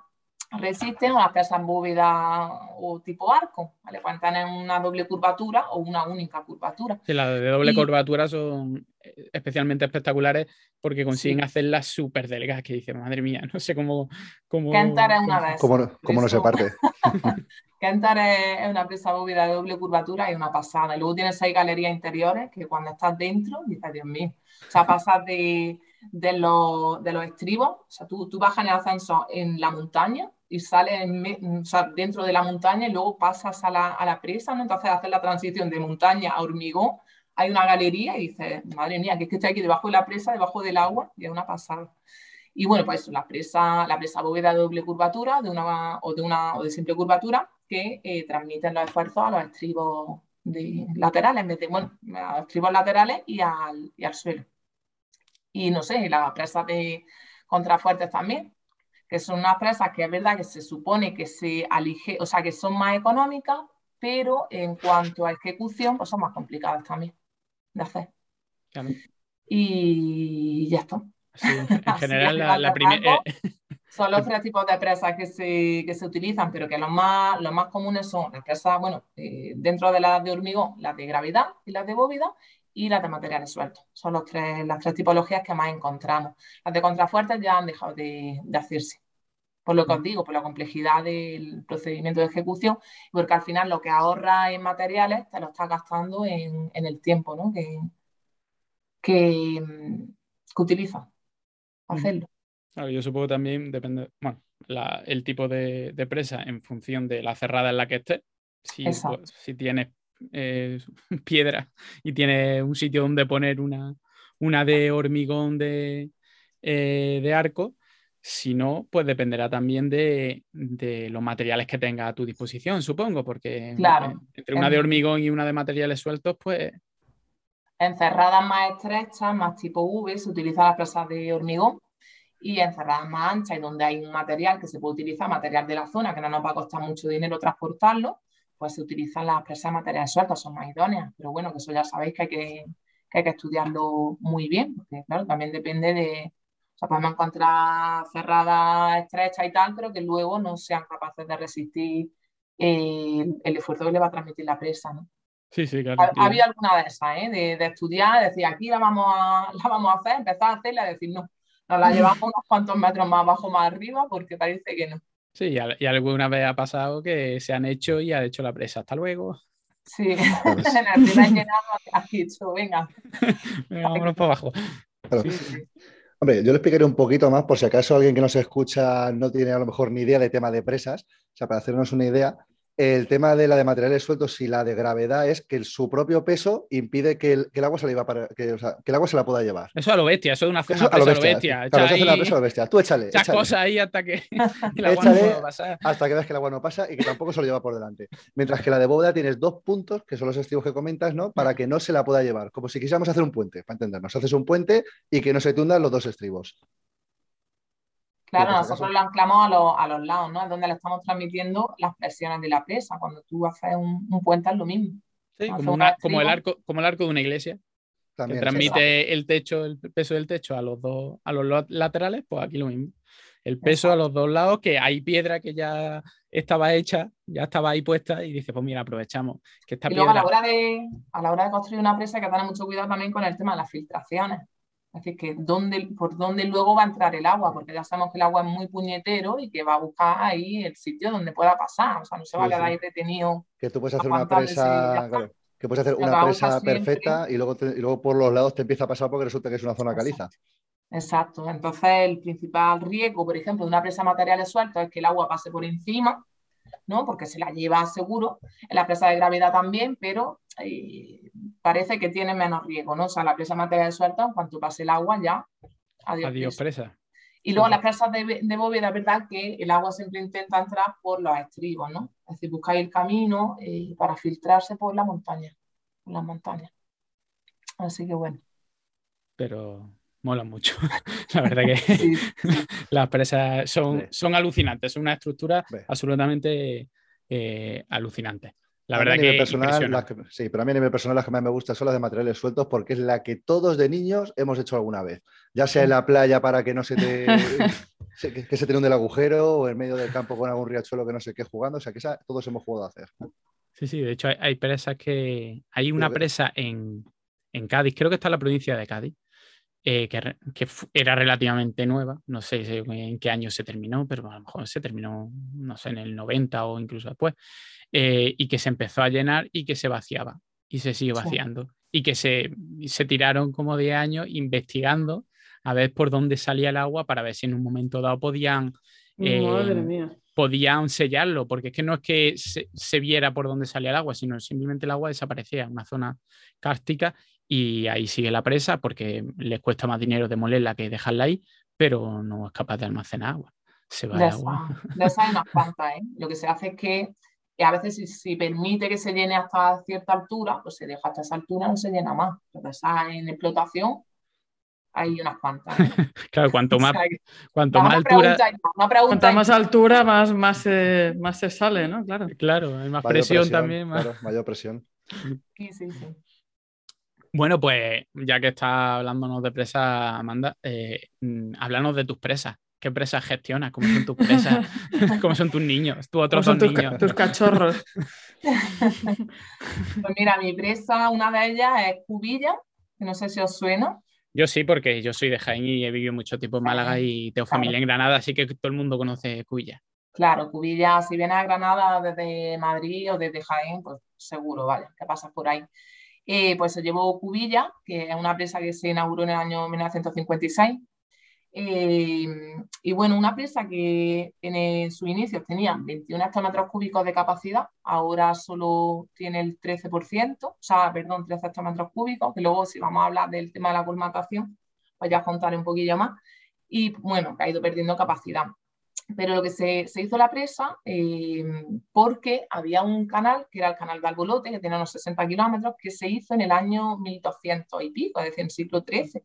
resisten o las presas bóveda o tipo arco, ¿vale? Pueden tener una doble curvatura o una única curvatura. Sí, las de doble curvatura son especialmente espectaculares porque consiguen hacerlas súper delgadas, que dicen, madre mía, [laughs] no sé cómo... cómo Cantar es una vez. ¿Cómo, no, se parte? [laughs] Cantar es, una presa bóveda de doble curvatura y una pasada. Y luego tienes seis galerías interiores que cuando estás dentro, dices, Dios mío, o sea, pasas de, de, los, de los estribos, o sea, tú, tú bajas en el ascenso en la montaña y sales dentro de la montaña y luego pasas a la, a la presa, ¿no? Entonces haces la transición de montaña a hormigón, hay una galería y dices, madre mía, que es que estoy aquí debajo de la presa, debajo del agua, y es una pasada. Y bueno, pues la presa, la presa bóveda de doble curvatura de una, o, de una, o de simple curvatura que eh, transmiten los esfuerzos a los estribos de, laterales, en vez de, bueno, a los estribos laterales y al, y al suelo. Y no sé, las presas de contrafuertes también, que son unas presas que es verdad que se supone que se alige, o sea, que son más económicas, pero en cuanto a ejecución, pues son más complicadas también de hacer. Y ya está. en [laughs] general, la, primera. Eh, [laughs] son los tres tipos de presas que se, que se utilizan, pero que los más, los más comunes son las presas, bueno, eh, dentro de las de hormigón, las de gravedad y las de bóveda, y las de materiales sueltos. Son los tres, las tres tipologías que más encontramos. Las de contrafuertes ya han dejado de, de hacerse por lo que os digo, por la complejidad del procedimiento de ejecución, porque al final lo que ahorra en materiales te lo estás gastando en, el tiempo ¿no? que, que, utiliza hacerlo. Claro, yo supongo también depende, bueno, el tipo de, presa en función de la cerrada en la que esté. Si, pues, si tienes eh, [laughs] piedra y tienes un sitio donde poner una, una de hormigón de, eh, de arco, si no, pues dependerá también de, los materiales que tenga a tu disposición, supongo, porque entre una de hormigón y una de materiales sueltos, pues... En cerradas más estrechas, más tipo V, se utiliza la presa de hormigón. Y en cerradas más anchas y donde hay un material que se puede utilizar, material de la zona, que no nos va a costar mucho dinero transportarlo, pues se utilizan las presas de materiales sueltos, son más idóneas. Pero bueno, que eso ya sabéis que hay que, que, hay que estudiarlo muy bien, porque claro, también depende de, sea, podemos encontrar cerradas estrechas y tal, pero que luego no sean capaces de resistir el, esfuerzo que le va a transmitir la presa, ¿no? Sí, sí, claro. Ha, habido alguna de esas, ¿eh? de, de, estudiar, decir, aquí la vamos, a, [laughs] la vamos a hacer, empezar a hacerla y decir, no, nos la [laughs] llevamos unos cuantos metros más abajo, más arriba, porque parece que no. Sí, y, alguna vez ha pasado que se han hecho y ha hecho la presa. Hasta luego. Sí, en el primer llenado has dicho, venga. [laughs] venga vámonos para abajo. Sí, sí. Hombre, yo le explicaré un poquito más por si acaso alguien que nos escucha no tiene a lo mejor ni idea de tema de presas, o sea, para hacernos una idea, el tema de la de materiales sueltos y la de gravedad es que su propio peso impide que el, agua se la para, que, el agua se la pueda llevar. Eso a lo bestia, eso es una zona a lo bestia. Claro, eso es una presa a lo bestia. Tú échale. Echas cosas ahí hasta que [laughs] el agua no pasa. Hasta que veas que el agua no pasa y que tampoco se lo lleva por delante. Mientras que la de bóveda tienes dos puntos, que son los estribos que comentas, ¿no? Para que no se la pueda llevar. Como si quisiéramos hacer un puente, para entendernos. Haces un puente y que no se tundan los dos estribos. Claro, nosotros lo anclamos a, los lados, ¿no? Es donde le estamos transmitiendo las presiones de la presa. Cuando tú haces un, puente es lo mismo. Sí, como, el arco, como el arco de una iglesia. También, que transmite el techo, el peso del techo a los dos, a los laterales, pues aquí lo mismo. El peso a los dos lados, que hay piedra que ya estaba hecha, ya estaba ahí puesta, y dice, pues mira, aprovechamos que esta y luego a la hora de, a la hora de construir una presa hay que tener mucho cuidado también con el tema de las filtraciones. Decir, que dónde, por dónde luego va a entrar el agua, porque ya sabemos que el agua es muy puñetero y que va a buscar ahí el sitio donde pueda pasar. O sea, no se va a quedar ahí detenido. Que tú puedes hacer una presa, que puedes hacer una presa perfecta y luego, y luego por los lados te empieza a pasar porque resulta que es una zona caliza. Exacto. Entonces, el principal riesgo, por ejemplo, de una presa de materiales sueltos es que el agua pase por encima, ¿no? Porque se la lleva seguro. En la presa de gravedad también, pero eh, parece que tiene menos riesgo, ¿no? O sea, la presa de materiales sueltos, en cuanto pase el agua, ya adiós, presa. Y luego las presas de, de bóveda, verdad que el agua siempre intenta entrar por los estribos, ¿no? Es decir, buscáis el camino eh, para filtrarse por la montaña, por las montañas. Así que bueno. Pero mola mucho. [laughs] la verdad que [laughs] [laughs] las presas son, son alucinantes, son una estructura absolutamente eh, alucinante. La verdad que, personal, sí, pero a mí a nivel personal las que más me gustan son las de materiales sueltos porque es la que todos de niños hemos hecho alguna vez. Ya sea en la playa para que no se te que, se te hunde el agujero o en medio del campo con algún riachuelo que no sé qué jugando, o sea que esa, todos hemos jugado a hacer. Sí, sí, de hecho hay, presas que hay una presa en, en Cádiz, creo que está en la provincia de Cádiz, eh, que, era relativamente nueva, no sé en qué año se terminó, pero a lo mejor se terminó, no sé, en el 90 o incluso después, eh, y que se empezó a llenar y que se vaciaba y se sigue vaciando. Y que se, se tiraron como 10 años investigando a ver por dónde salía el agua para ver si en un momento dado podían, eh, podían sellarlo, porque es que no es que se, se, viera por dónde salía el agua, sino simplemente el agua desaparecía en una zona cárstica y ahí sigue la presa porque les cuesta más dinero demolerla que dejarla ahí, pero no es capaz de almacenar agua. Se va de agua. De esas hay unas cuantas, ¿eh? Lo que se hace es que a veces si, permite que se llene hasta cierta altura, pues se deja hasta esa altura, no se llena más. Pero esa en explotación hay unas cuantas. ¿eh? [laughs] claro, cuanto [laughs] más, cuanto más altura. Cuanta más altura, más, más, más se sale, ¿no? Claro. Claro, hay más presión, también. Claro, mayor presión. Sí, sí, sí. Bueno, pues ya que estás hablándonos de presas, Amanda, eh, mm, háblanos de tus presas. ¿Qué presas gestionas? ¿Cómo son tus presas? [laughs] ¿Cómo son tus niños? ¿Tus otros son tus, niños? tus cachorros. [laughs] pues mira, mi presa, una de ellas es Cubilla, que no sé si os suena. Yo sí, porque yo soy de Jaén y he vivido mucho tiempo en Málaga y tengo familia en Granada, así que todo el mundo conoce Cubilla. Claro, Cubilla, si vienes a Granada desde Madrid o desde Jaén, pues seguro, vale, que pasas por ahí. Eh, pues se llevó Cubilla, que es una empresa que se inauguró en el año 1956 eh, y bueno, una presa que en su inicio tenía 21 hectómetros cúbicos de capacidad, ahora solo tiene el 13%, o sea, perdón, 13 hectómetros cúbicos, que luego si vamos a hablar del tema de la colmatación, pues ya contaré un poquillo más. Y bueno, que ha ido perdiendo capacidad. Pero lo que se, se hizo la presa, eh, porque había un canal, que era el canal de Albolote, que tenía unos 60 kilómetros, que se hizo en el año 1200 y pico, es decir, en el siglo XIII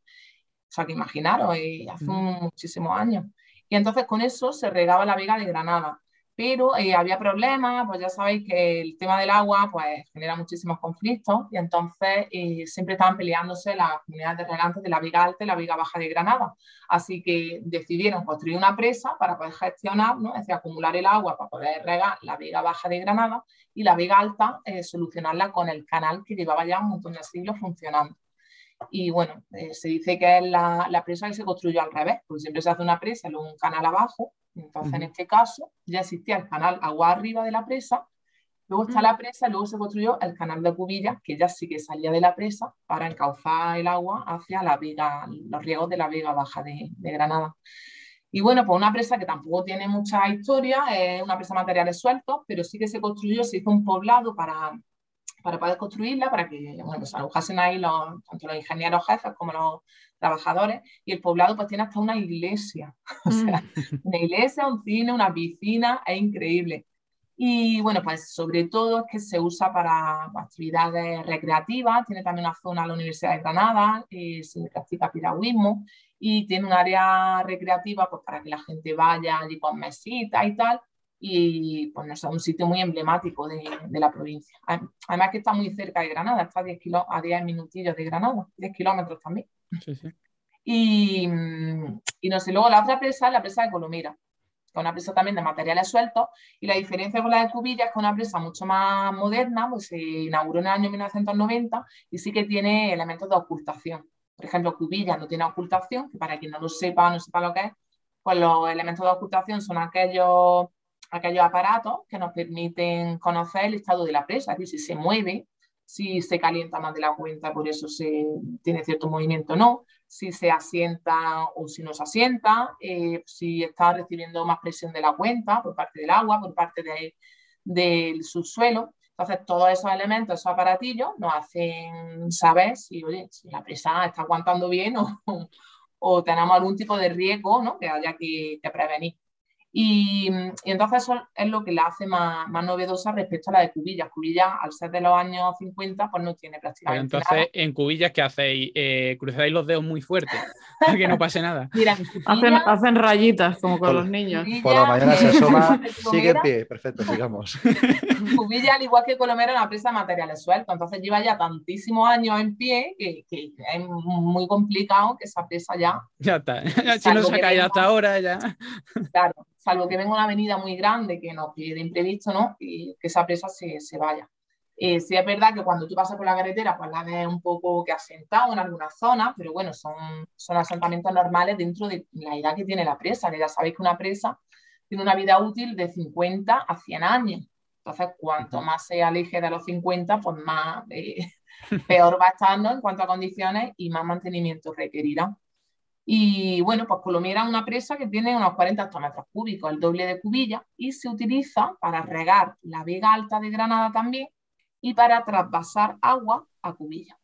o sea, que imaginaros, eh, hace muchísimos años. Y entonces con eso se regaba la vega de Granada. Pero eh, había problemas, pues ya sabéis que el tema del agua pues, genera muchísimos conflictos y entonces eh, siempre estaban peleándose las comunidades de regantes de la Viga Alta y la Viga Baja de Granada. Así que decidieron construir una presa para poder gestionar, ¿no? es decir, acumular el agua para poder regar la Viga Baja de Granada y la Viga Alta solucionarla con el canal que llevaba ya un montón de siglos funcionando. Y bueno, eh, se dice que es la, la, presa que se construyó al revés, porque siempre se hace una presa luego un canal abajo. Entonces, en este caso, ya existía el canal agua arriba de la presa, luego está la presa, luego se construyó el canal de Cubillas, que ya sí que salía de la presa para encauzar el agua hacia la viga, los riegos de la viga baja de, de Granada. Y bueno, pues una presa que tampoco tiene mucha historia, es una presa de materiales sueltos, pero sí que se construyó, se hizo un poblado para, para poder construirla, para que bueno, pues alojasen ahí los, tanto los ingenieros jefes como los trabajadores, y el poblado pues tiene hasta una iglesia, [laughs] o sea, mm. una iglesia, un cine, una piscina, es increíble. Y bueno, pues sobre todo es que se usa para actividades recreativas, tiene también una zona la Universidad de Granada, eh, se practica piragüismo y tiene un área recreativa pues para que la gente vaya allí con mesitas y tal, y pues no un sitio muy emblemático de, de, la provincia. Además que está muy cerca de Granada, está a 10, a 10 minutillos de Granada, 10 kilómetros también. Sí, sí. Y, y, no sé, luego la otra presa es la presa de Colomira, que es una presa también de materiales sueltos, y la diferencia con la de Cubilla es que es una presa mucho más moderna, pues se inauguró en el año 1990 y sí que tiene elementos de ocultación. Por ejemplo, Cubilla no tiene ocultación, que para quien no lo sepa, no sepa lo que es, pues los elementos de ocultación son aquellos aquellos aparatos que nos permiten conocer el estado de la presa, es si se mueve, si se calienta más de la cuenta, por eso se tiene cierto movimiento o no, si se asienta o si no se asienta, eh, si está recibiendo más presión de la cuenta por parte del agua, por parte del subsuelo. Entonces, todos esos elementos, esos aparatillos, nos hacen saber si, si la presa está aguantando bien o, o, tenemos algún tipo de riesgo ¿no? que haya que prevenir. Y, entonces eso es lo que la hace más, más, novedosa respecto a la de Cubillas. Cubillas, al ser de los años 50, pues no tiene prácticamente Pero entonces, en Cubillas, ¿qué hacéis? Eh, ¿Cruzáis los dedos muy fuerte [laughs] para que no pase nada? Mira, hacen, hacen, rayitas, como con los niños. Por la mañana se asoma, sigue en pie. Perfecto, sigamos. [laughs] Cubillas, al igual que Colomera, es una presa de materiales sueltos. Entonces lleva ya tantísimos años en pie que, que es muy complicado que esa presa ya... Ya está. [laughs] Si no se ha caído hasta ahora, ya... Claro salvo que venga una avenida muy grande que nos pide imprevisto, ¿no? Y que esa presa se, se vaya. Eh, sí es verdad que cuando tú pasas por la carretera, pues la ves un poco que asentado en algunas zonas, pero bueno, son, son asentamientos normales dentro de la edad que tiene la presa, que ya sabéis que una presa tiene una vida útil de 50 a 100 años. Entonces, cuanto más se aleje de los 50, pues más eh, [laughs] peor va estando en cuanto a condiciones y más mantenimiento requerirá. Y bueno, pues Colomía era una presa que tiene unos 40 hectómetros cúbicos, el doble de Cubilla, y se utiliza para regar la Vega Alta de Granada también y para traspasar agua a Cubilla.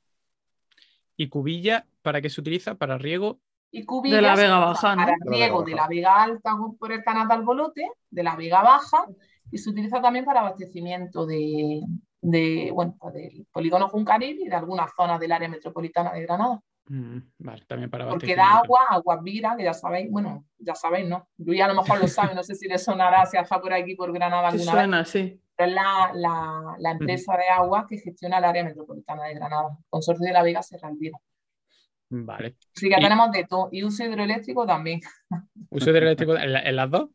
¿Y Cubilla para qué se utiliza? ¿Para riego? Y Cubilla de la Vega Baja, Para riego de la Vega Alta por el canal de Albolote, de la Vega Baja, y se utiliza también para abastecimiento de, de bueno, pues del polígono Juncaril y de algunas zonas del área metropolitana de Granada. Mm, vale, también para Porque da agua, agua vira, que ya sabéis, bueno, ya sabéis, ¿no? Luis a lo mejor lo sabe, no sé si le sonará si está por aquí, por Granada alguna suena, vez. sí. Pero es la, la, la empresa de agua que gestiona el área metropolitana de Granada. Consorcio de la Vega se Vira. Vale. Sí que tenemos de todo. Y uso hidroeléctrico también. ¿Uso hidroeléctrico en, las dos?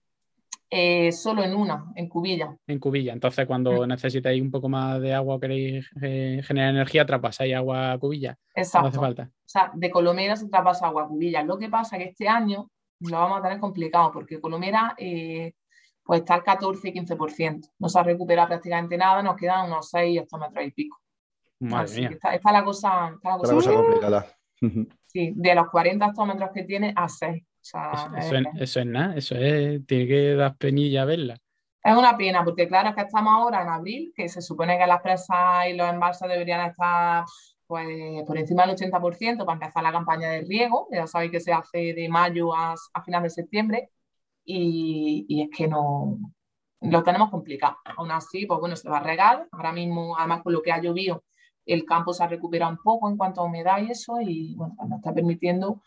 Eh, solo en una, en Cubilla. En Cubilla. Entonces, cuando mm. necesitáis un poco más de agua o queréis eh, generar energía, traspasáis agua a Cubilla. Exacto. No hace falta. O sea, de Colomera se traspasa agua a Cubilla. Lo que pasa es que este año lo vamos a tener complicado porque Colomera eh, pues está al 14 y 15%. No se ha recuperado prácticamente nada, nos quedan unos 6 hectómetros y pico. Madre está, la cosa, está la cosa, complicada. [laughs] Sí, de los 40 hectómetros que tiene a 6 eso, es, nada, eso es, tiene que dar penilla verla. Es una pena, porque claro, es que estamos ahora en abril, que se supone que las presas y los embalses deberían estar pues, por encima del 80% para empezar la campaña de riego, ya sabéis que se hace de mayo a, a finales de septiembre, y, y, es que no lo tenemos complicado. Aún así, pues bueno, se va a regar, ahora mismo, además con lo que ha llovido, el campo se ha recuperado un poco en cuanto a humedad y eso, y bueno, pues nos está permitiendo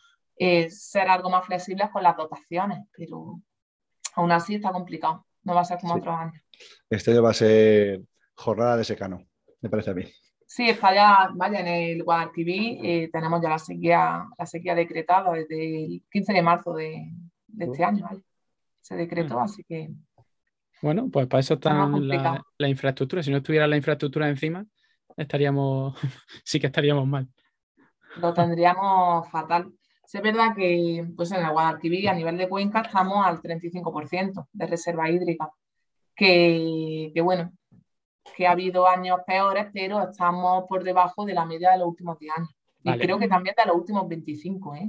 ser algo más flexibles con las dotaciones, pero aún así está complicado. No va a ser como otros años. Este año va a ser jornada de secano, me parece a mí. Sí, está ya, vaya, en el Guadalquivir eh, tenemos ya la sequía, la sequía decretada desde el 15 de marzo de, este año, ¿vale? Se decretó, así que... Bueno, pues para eso está la, la, infraestructura. Si no estuviera la infraestructura encima, estaríamos, [laughs] sí que estaríamos mal. Lo tendríamos fatal es verdad que pues en el Guadalquivir a nivel de cuenca estamos al 35% de reserva hídrica, que, bueno, que ha habido años peores, pero estamos por debajo de la media de los últimos 10 años. Y creo que también de los últimos 25, ¿eh?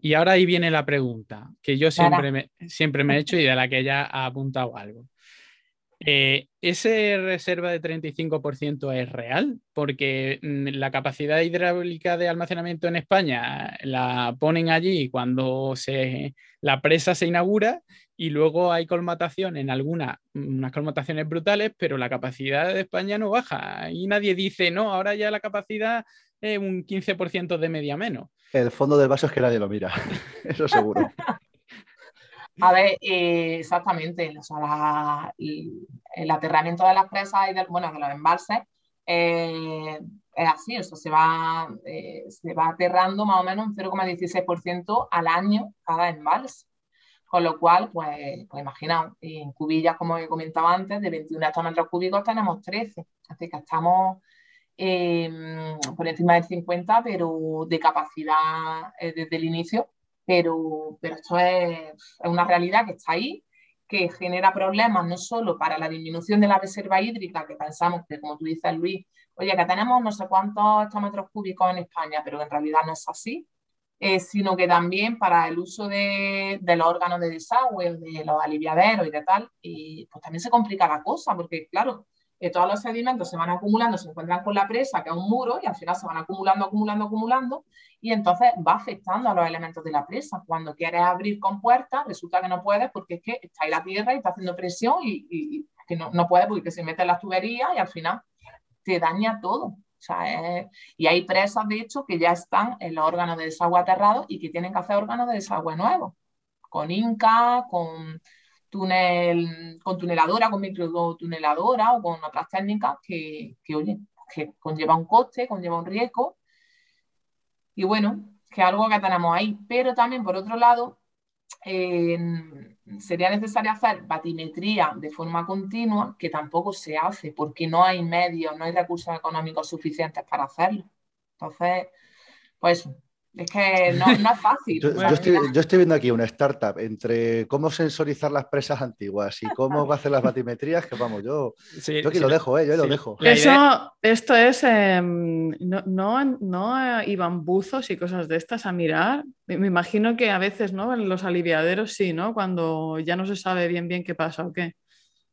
Y ahora ahí viene la pregunta que yo siempre me, siempre me he hecho y de la que ella ha apuntado algo. Eh, ¿Ese reserva de 35% es real? Porque mm, la capacidad hidráulica de almacenamiento en España la ponen allí cuando se, la presa se inaugura y luego hay colmatación en algunas, unas colmataciones brutales, pero la capacidad de España no baja. Y nadie dice, no, ahora ya la capacidad es un 15% de media menos. El fondo del vaso es que nadie lo mira, [laughs] eso seguro. [laughs] A ver, eh, exactamente, o sea, el aterramiento de las presas y de, bueno, de los embalses eh, es así, o se va, eh, se va aterrando más o menos un 0,16% al año cada embalse. Con lo cual, pues, pues imaginaos, en cubillas, como he comentado antes, de 21 hectómetros cúbicos tenemos 13. Así que estamos por encima del 50, pero de capacidad desde el inicio pero, pero esto es, una realidad que está ahí, que genera problemas no solo para la disminución de la reserva hídrica, que pensamos que, como tú dices, Luis, oye, que tenemos no sé cuántos hectómetros cúbicos en España, pero en realidad no es así, eh, sino que también para el uso de, de, los órganos de desagüe, de los aliviaderos y de tal, y pues también se complica la cosa, porque claro, todos los sedimentos se van acumulando, se encuentran con la presa, que es un muro, y al final se van acumulando, acumulando, acumulando, y entonces va afectando a los elementos de la presa. Cuando quieres abrir con puertas, resulta que no puedes porque es que está ahí la tierra y está haciendo presión y, que no, no puedes porque se mete en las tuberías y al final te daña todo. y hay presas, de hecho, que ya están en los órganos de desagüe aterrados y que tienen que hacer órganos de desagüe nuevos, con Inca, con túnel, con tuneladora, con microtuneladora o con otras técnicas que, que, oye, que conlleva un coste, conlleva un riesgo. Y bueno, que algo que tenemos ahí. Pero también, por otro lado, sería necesario hacer batimetría de forma continua, que tampoco se hace porque no hay medios, no hay recursos económicos suficientes para hacerlo. Entonces, pues es que no, es fácil. Yo, estoy, viendo aquí una startup entre cómo sensorizar las presas antiguas y cómo hacer las batimetrías, que vamos, yo, yo aquí lo dejo, ¿eh? yo lo dejo. Eso, esto es, em, no, no, no, iban buzos y cosas de estas a mirar. Me imagino que a veces, ¿no? En los aliviaderos sí, ¿no? Cuando ya no se sabe bien bien qué pasa o qué.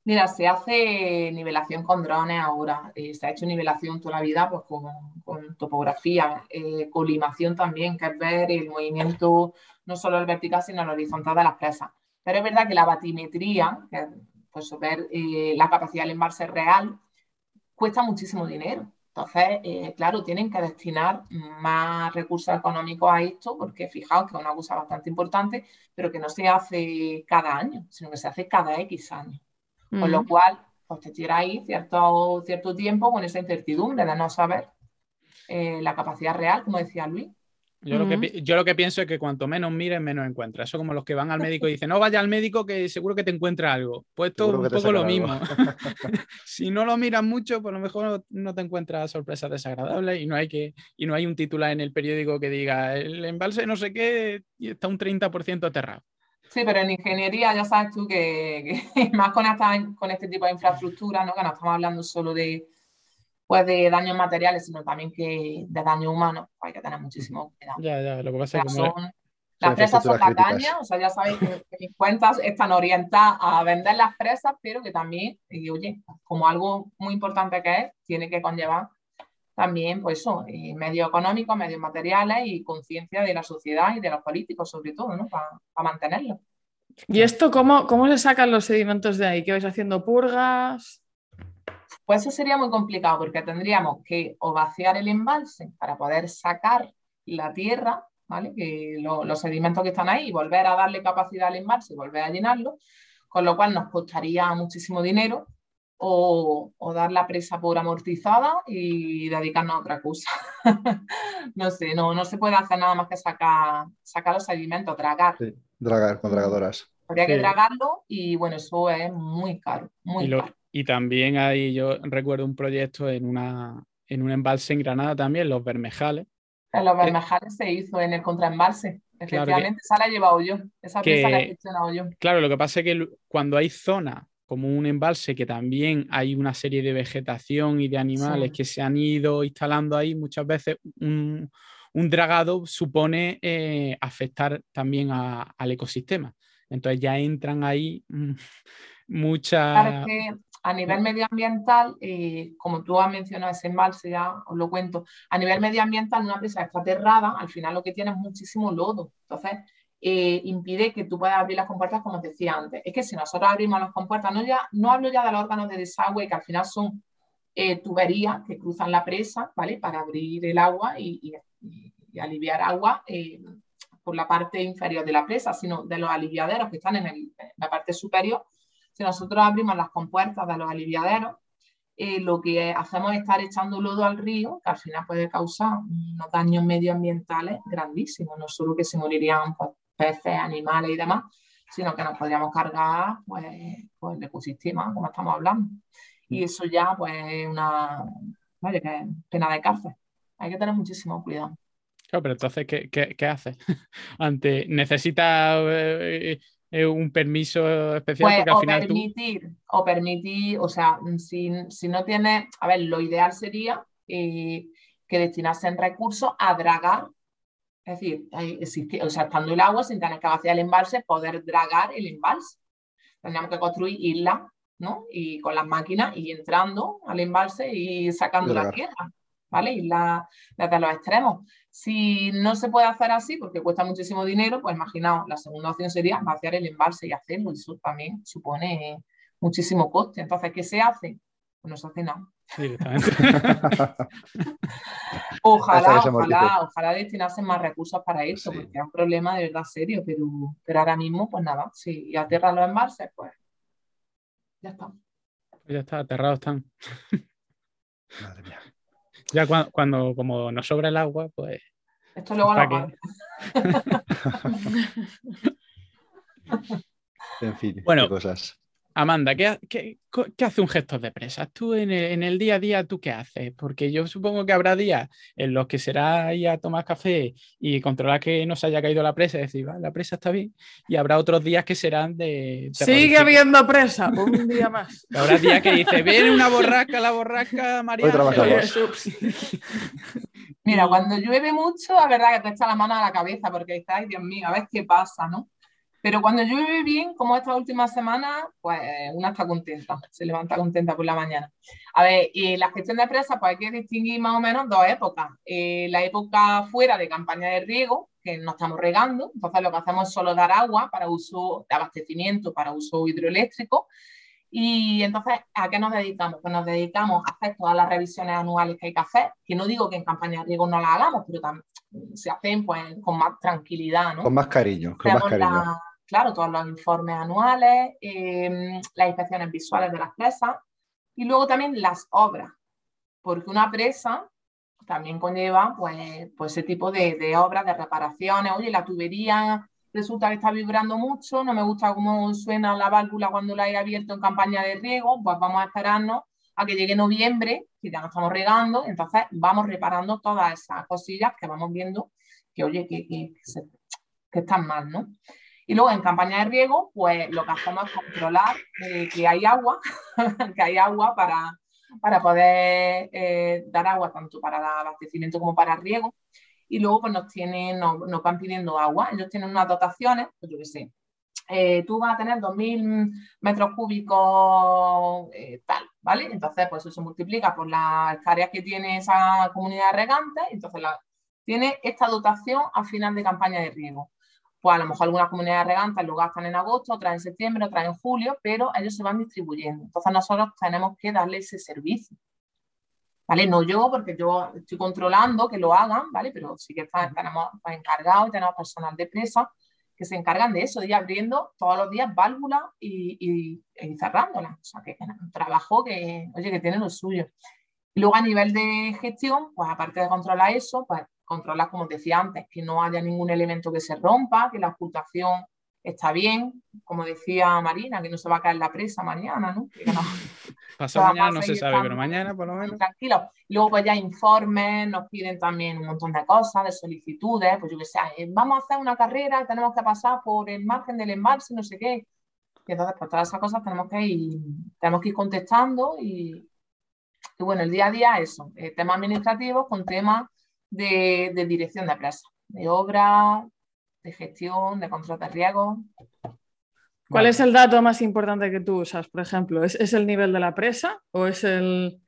Mira, se hace nivelación con drones ahora, eh, se ha hecho nivelación toda la vida pues, con, topografía, eh, colimación también, que es ver el movimiento no solo el vertical, sino el horizontal de las presas. Pero es verdad que la batimetría, que es pues, ver eh, la capacidad del embalse real, cuesta muchísimo dinero. Entonces, claro, tienen que destinar más recursos económicos a esto, porque fijaos que es una cosa bastante importante, pero que no se hace cada año, sino que se hace cada X años. Con lo cual, pues te tira ahí cierto, cierto tiempo con esa incertidumbre de no saber eh, la capacidad real, como decía Luis. Yo, lo que, yo lo que pienso es que cuanto menos mires, menos encuentras. Eso como los que van al médico y dicen, no vaya al médico que seguro que te encuentra algo. Pues esto es un poco lo mismo. [laughs] si no lo miras mucho, pues a lo mejor no te encuentras sorpresas desagradables y no hay que y no hay un titular en el periódico que diga el embalse no sé qué y está un 30% aterrado. Sí, pero en ingeniería ya sabes tú que, [laughs] más con, con este tipo de infraestructura, ¿no? que no estamos hablando solo de, pues de daños materiales, sino también que de daños humanos, hay que tener muchísimo cuidado. Ya, ya, lo que pasa es que las presas son dañas, o sea, ya sabéis que, mis cuentas están orientadas a vender las presas, pero que también, y, oye, como algo muy importante que es, tiene que conllevar también, pues eso, medios económicos, medios materiales y conciencia de la sociedad y de los políticos, sobre todo, ¿no? Para mantenerlo. ¿Y esto cómo, cómo se sacan los sedimentos de ahí? ¿Qué vais haciendo purgas? Pues eso sería muy complicado porque tendríamos que o vaciar el embalse para poder sacar la tierra, ¿vale? Que los sedimentos que están ahí y volver a darle capacidad al embalse y volver a llenarlo, con lo cual nos costaría muchísimo dinero o, dar la presa por amortizada y dedicarnos a otra cosa. [laughs] no sé, no, no se puede hacer nada más que sacar, sacar los sedimentos, dragar. Sí, dragar con dragadoras. Habría que dragarlo y bueno, eso es muy caro, muy caro. Y también ahí yo recuerdo un proyecto en, una, en un embalse en Granada también, los Bermejales. En los Bermejales se hizo en el contraembalse. Efectivamente, esa la he llevado yo. Esa pieza la he gestionado yo. Claro, lo que pasa es que cuando hay zonas como un embalse que también hay una serie de vegetación y de animales que se han ido instalando ahí, muchas veces un, dragado supone eh, afectar también al ecosistema. Entonces ya entran ahí mm, [laughs] muchas a nivel medioambiental, eh, como tú has mencionado ese embalse, ya os lo cuento, a nivel medioambiental una presa está aterrada, al final lo que tiene es muchísimo lodo. Entonces, eh, impide que tú puedas abrir las compuertas como te decía antes. Es que si nosotros abrimos las compuertas, no, ya, no hablo ya de los órganos de desagüe, que al final son eh, tuberías que cruzan la presa, ¿vale? Para abrir el agua y, aliviar agua por la parte inferior de la presa, sino de los aliviaderos que están en la parte superior si nosotros abrimos las compuertas de los aliviaderos, eh, lo que hacemos es estar echando lodo al río, que al final puede causar unos daños medioambientales grandísimos, no solo que se morirían pues, peces, animales y demás, sino que nos podríamos cargar pues, pues, el ecosistema, como estamos hablando. Y eso ya, pues, es una vaya, que pena de cárcel. Hay que tener muchísimo cuidado. Claro, pero entonces, ¿qué, qué, qué hace? [laughs] Ante, ¿Necesita eh, un permiso especial. Pues, o permitir, o permitir, o sea, si, no tiene, a ver, lo ideal sería eh, que destinasen recursos a dragar, es decir, o sea, estando el agua, sin tener que vaciar el embalse, poder dragar el embalse. Tendríamos que construir islas, ¿no? Y con las máquinas y entrando al embalse y sacando la tierra. ¿vale? Y la, desde los extremos. Si no se puede hacer así porque cuesta muchísimo dinero, pues imaginaos, la segunda opción sería vaciar el embalse y hacerlo. Eso también supone muchísimo coste. Entonces, ¿qué se hace? Pues no se hace nada. [laughs] ojalá, ojalá, ojalá destinasen más recursos para eso, porque es un problema de verdad serio, pero, pero ahora mismo, pues nada, si aterran los embalses, pues ya está. Pues ya está, aterrados están. [laughs] Madre mía. Ya cuando, como nos sobra el agua, pues. Esto luego lo [laughs] En fin, bueno, cosas. Amanda, ¿qué, hace un gestor de presas? Tú en el, día a día, ¿tú qué haces? Porque yo supongo que habrá días en los que será ir a tomar café y controlar que no se haya caído la presa y decir, la presa está bien. Y habrá otros días que serán de... Sigue habiendo presa, un día más. [laughs] habrá días que dice, viene una borrasca, la borrasca, María. [laughs] Mira, cuando llueve mucho, la verdad que te echa la mano a la cabeza porque dices, ay Dios mío, a ver qué pasa, ¿no? Pero cuando llueve bien, como esta última semana, pues una está contenta, se levanta contenta por la mañana. A ver, y la gestión de presas, pues hay que distinguir más o menos dos épocas. Eh, la época fuera de campaña de riego, que no estamos regando, entonces lo que hacemos es solo dar agua para uso de abastecimiento, para uso hidroeléctrico. Y entonces, ¿a qué nos dedicamos? Pues nos dedicamos a hacer todas las revisiones anuales que hay que hacer, que no digo que en campaña de riego no las hagamos, pero también se hacen pues con más tranquilidad, ¿no? Con más cariño, con más cariño claro, todos los informes anuales, em, las inspecciones visuales de las presas y luego también las obras, porque una presa también conlleva pues, pues ese tipo de, de obras, de reparaciones. Oye, la tubería resulta que está vibrando mucho, no me gusta cómo suena la válvula cuando la he abierto en campaña de riego, pues vamos a esperarnos a que llegue noviembre, que ya no estamos regando, entonces vamos reparando todas esas cosillas que vamos viendo que, oye, que, que, están mal, ¿no? Y luego en campaña de riego, pues lo que hacemos es controlar eh, que hay agua, [laughs] que hay agua para, para poder eh, dar agua tanto para el abastecimiento como para el riego. Y luego pues nos, tienen, nos, nos van pidiendo agua. Ellos tienen unas dotaciones, pues yo qué sé, eh, tú vas a tener 2.000 metros cúbicos tal, ¿vale? Entonces, pues eso se multiplica por las hectáreas que tiene esa comunidad regante, entonces la, tiene esta dotación a final de campaña de riego. Pues a lo mejor algunas comunidades regantes lo gastan en agosto, otras en septiembre, otras en julio, pero ellos se van distribuyendo. Entonces nosotros tenemos que darle ese servicio. ¿Vale? No yo, porque yo estoy controlando que lo hagan, ¿vale? Pero sí que está, tenemos encargados y tenemos personal de presa que se encargan de eso, de abriendo todos los días válvulas y, y, y cerrándolas. O sea, que es un trabajo que, oye, que tiene lo suyo. Luego a nivel de gestión, pues aparte de controlar eso, pues controlar, como decía antes, que no haya ningún elemento que se rompa, que la ocultación está bien, como decía Marina, que no se va a caer la presa mañana, ¿no? no [laughs] Pasado mañana no se sabe, pero mañana por lo menos. Tranquilo. Luego pues ya informes, nos piden también un montón de cosas, de solicitudes, pues yo que sé, eh, vamos a hacer una carrera, tenemos que pasar por el margen del embalse, no sé qué. Y entonces, pues todas esas cosas tenemos que ir, tenemos que ir contestando y, y bueno, el día a día eso, eh, temas administrativos con temas de, de dirección de empresa, de obra, de gestión, de control de riesgo. ¿Cuál vale. es el dato más importante que tú usas, por ejemplo? ¿Es, ¿Es, el nivel de la presa o es el...?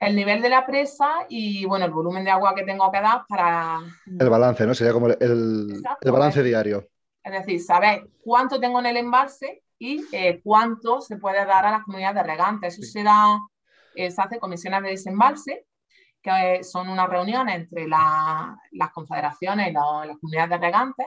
El nivel de la presa y, bueno, el volumen de agua que tengo que dar para... El balance, ¿no? Sería como el, el, Exacto, el balance diario. Es decir, saber cuánto tengo en el embalse y eh, cuánto se puede dar a las comunidades de regantes. Eso sí. se da, eh, se hace comisiones de desembalse, que son unas reuniones entre la, las confederaciones y la, las comunidades de regantes,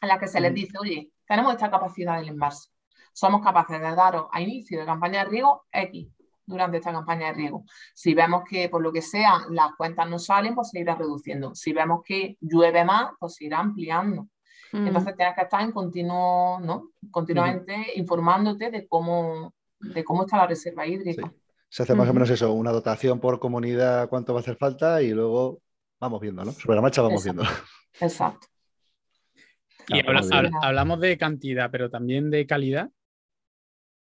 en las que se les dice, oye, tenemos esta capacidad del embalse. Somos capaces de daros a inicio de campaña de riego X durante esta campaña de riego. Si vemos que por lo que sea las cuentas no salen, pues se irá reduciendo. Si vemos que llueve más, pues se irá ampliando. Mm. Entonces tienes que estar en continuo, ¿no? continuamente mm. informándote de cómo, de cómo está la reserva hídrica. Sí. Se hace más uh -huh. o menos eso, una dotación por comunidad, cuánto va a hacer falta y luego vamos viendo, ¿no? Sobre la marcha vamos Exacto. viendo. Exacto. Y habla, habla, hablamos de cantidad, pero también de calidad.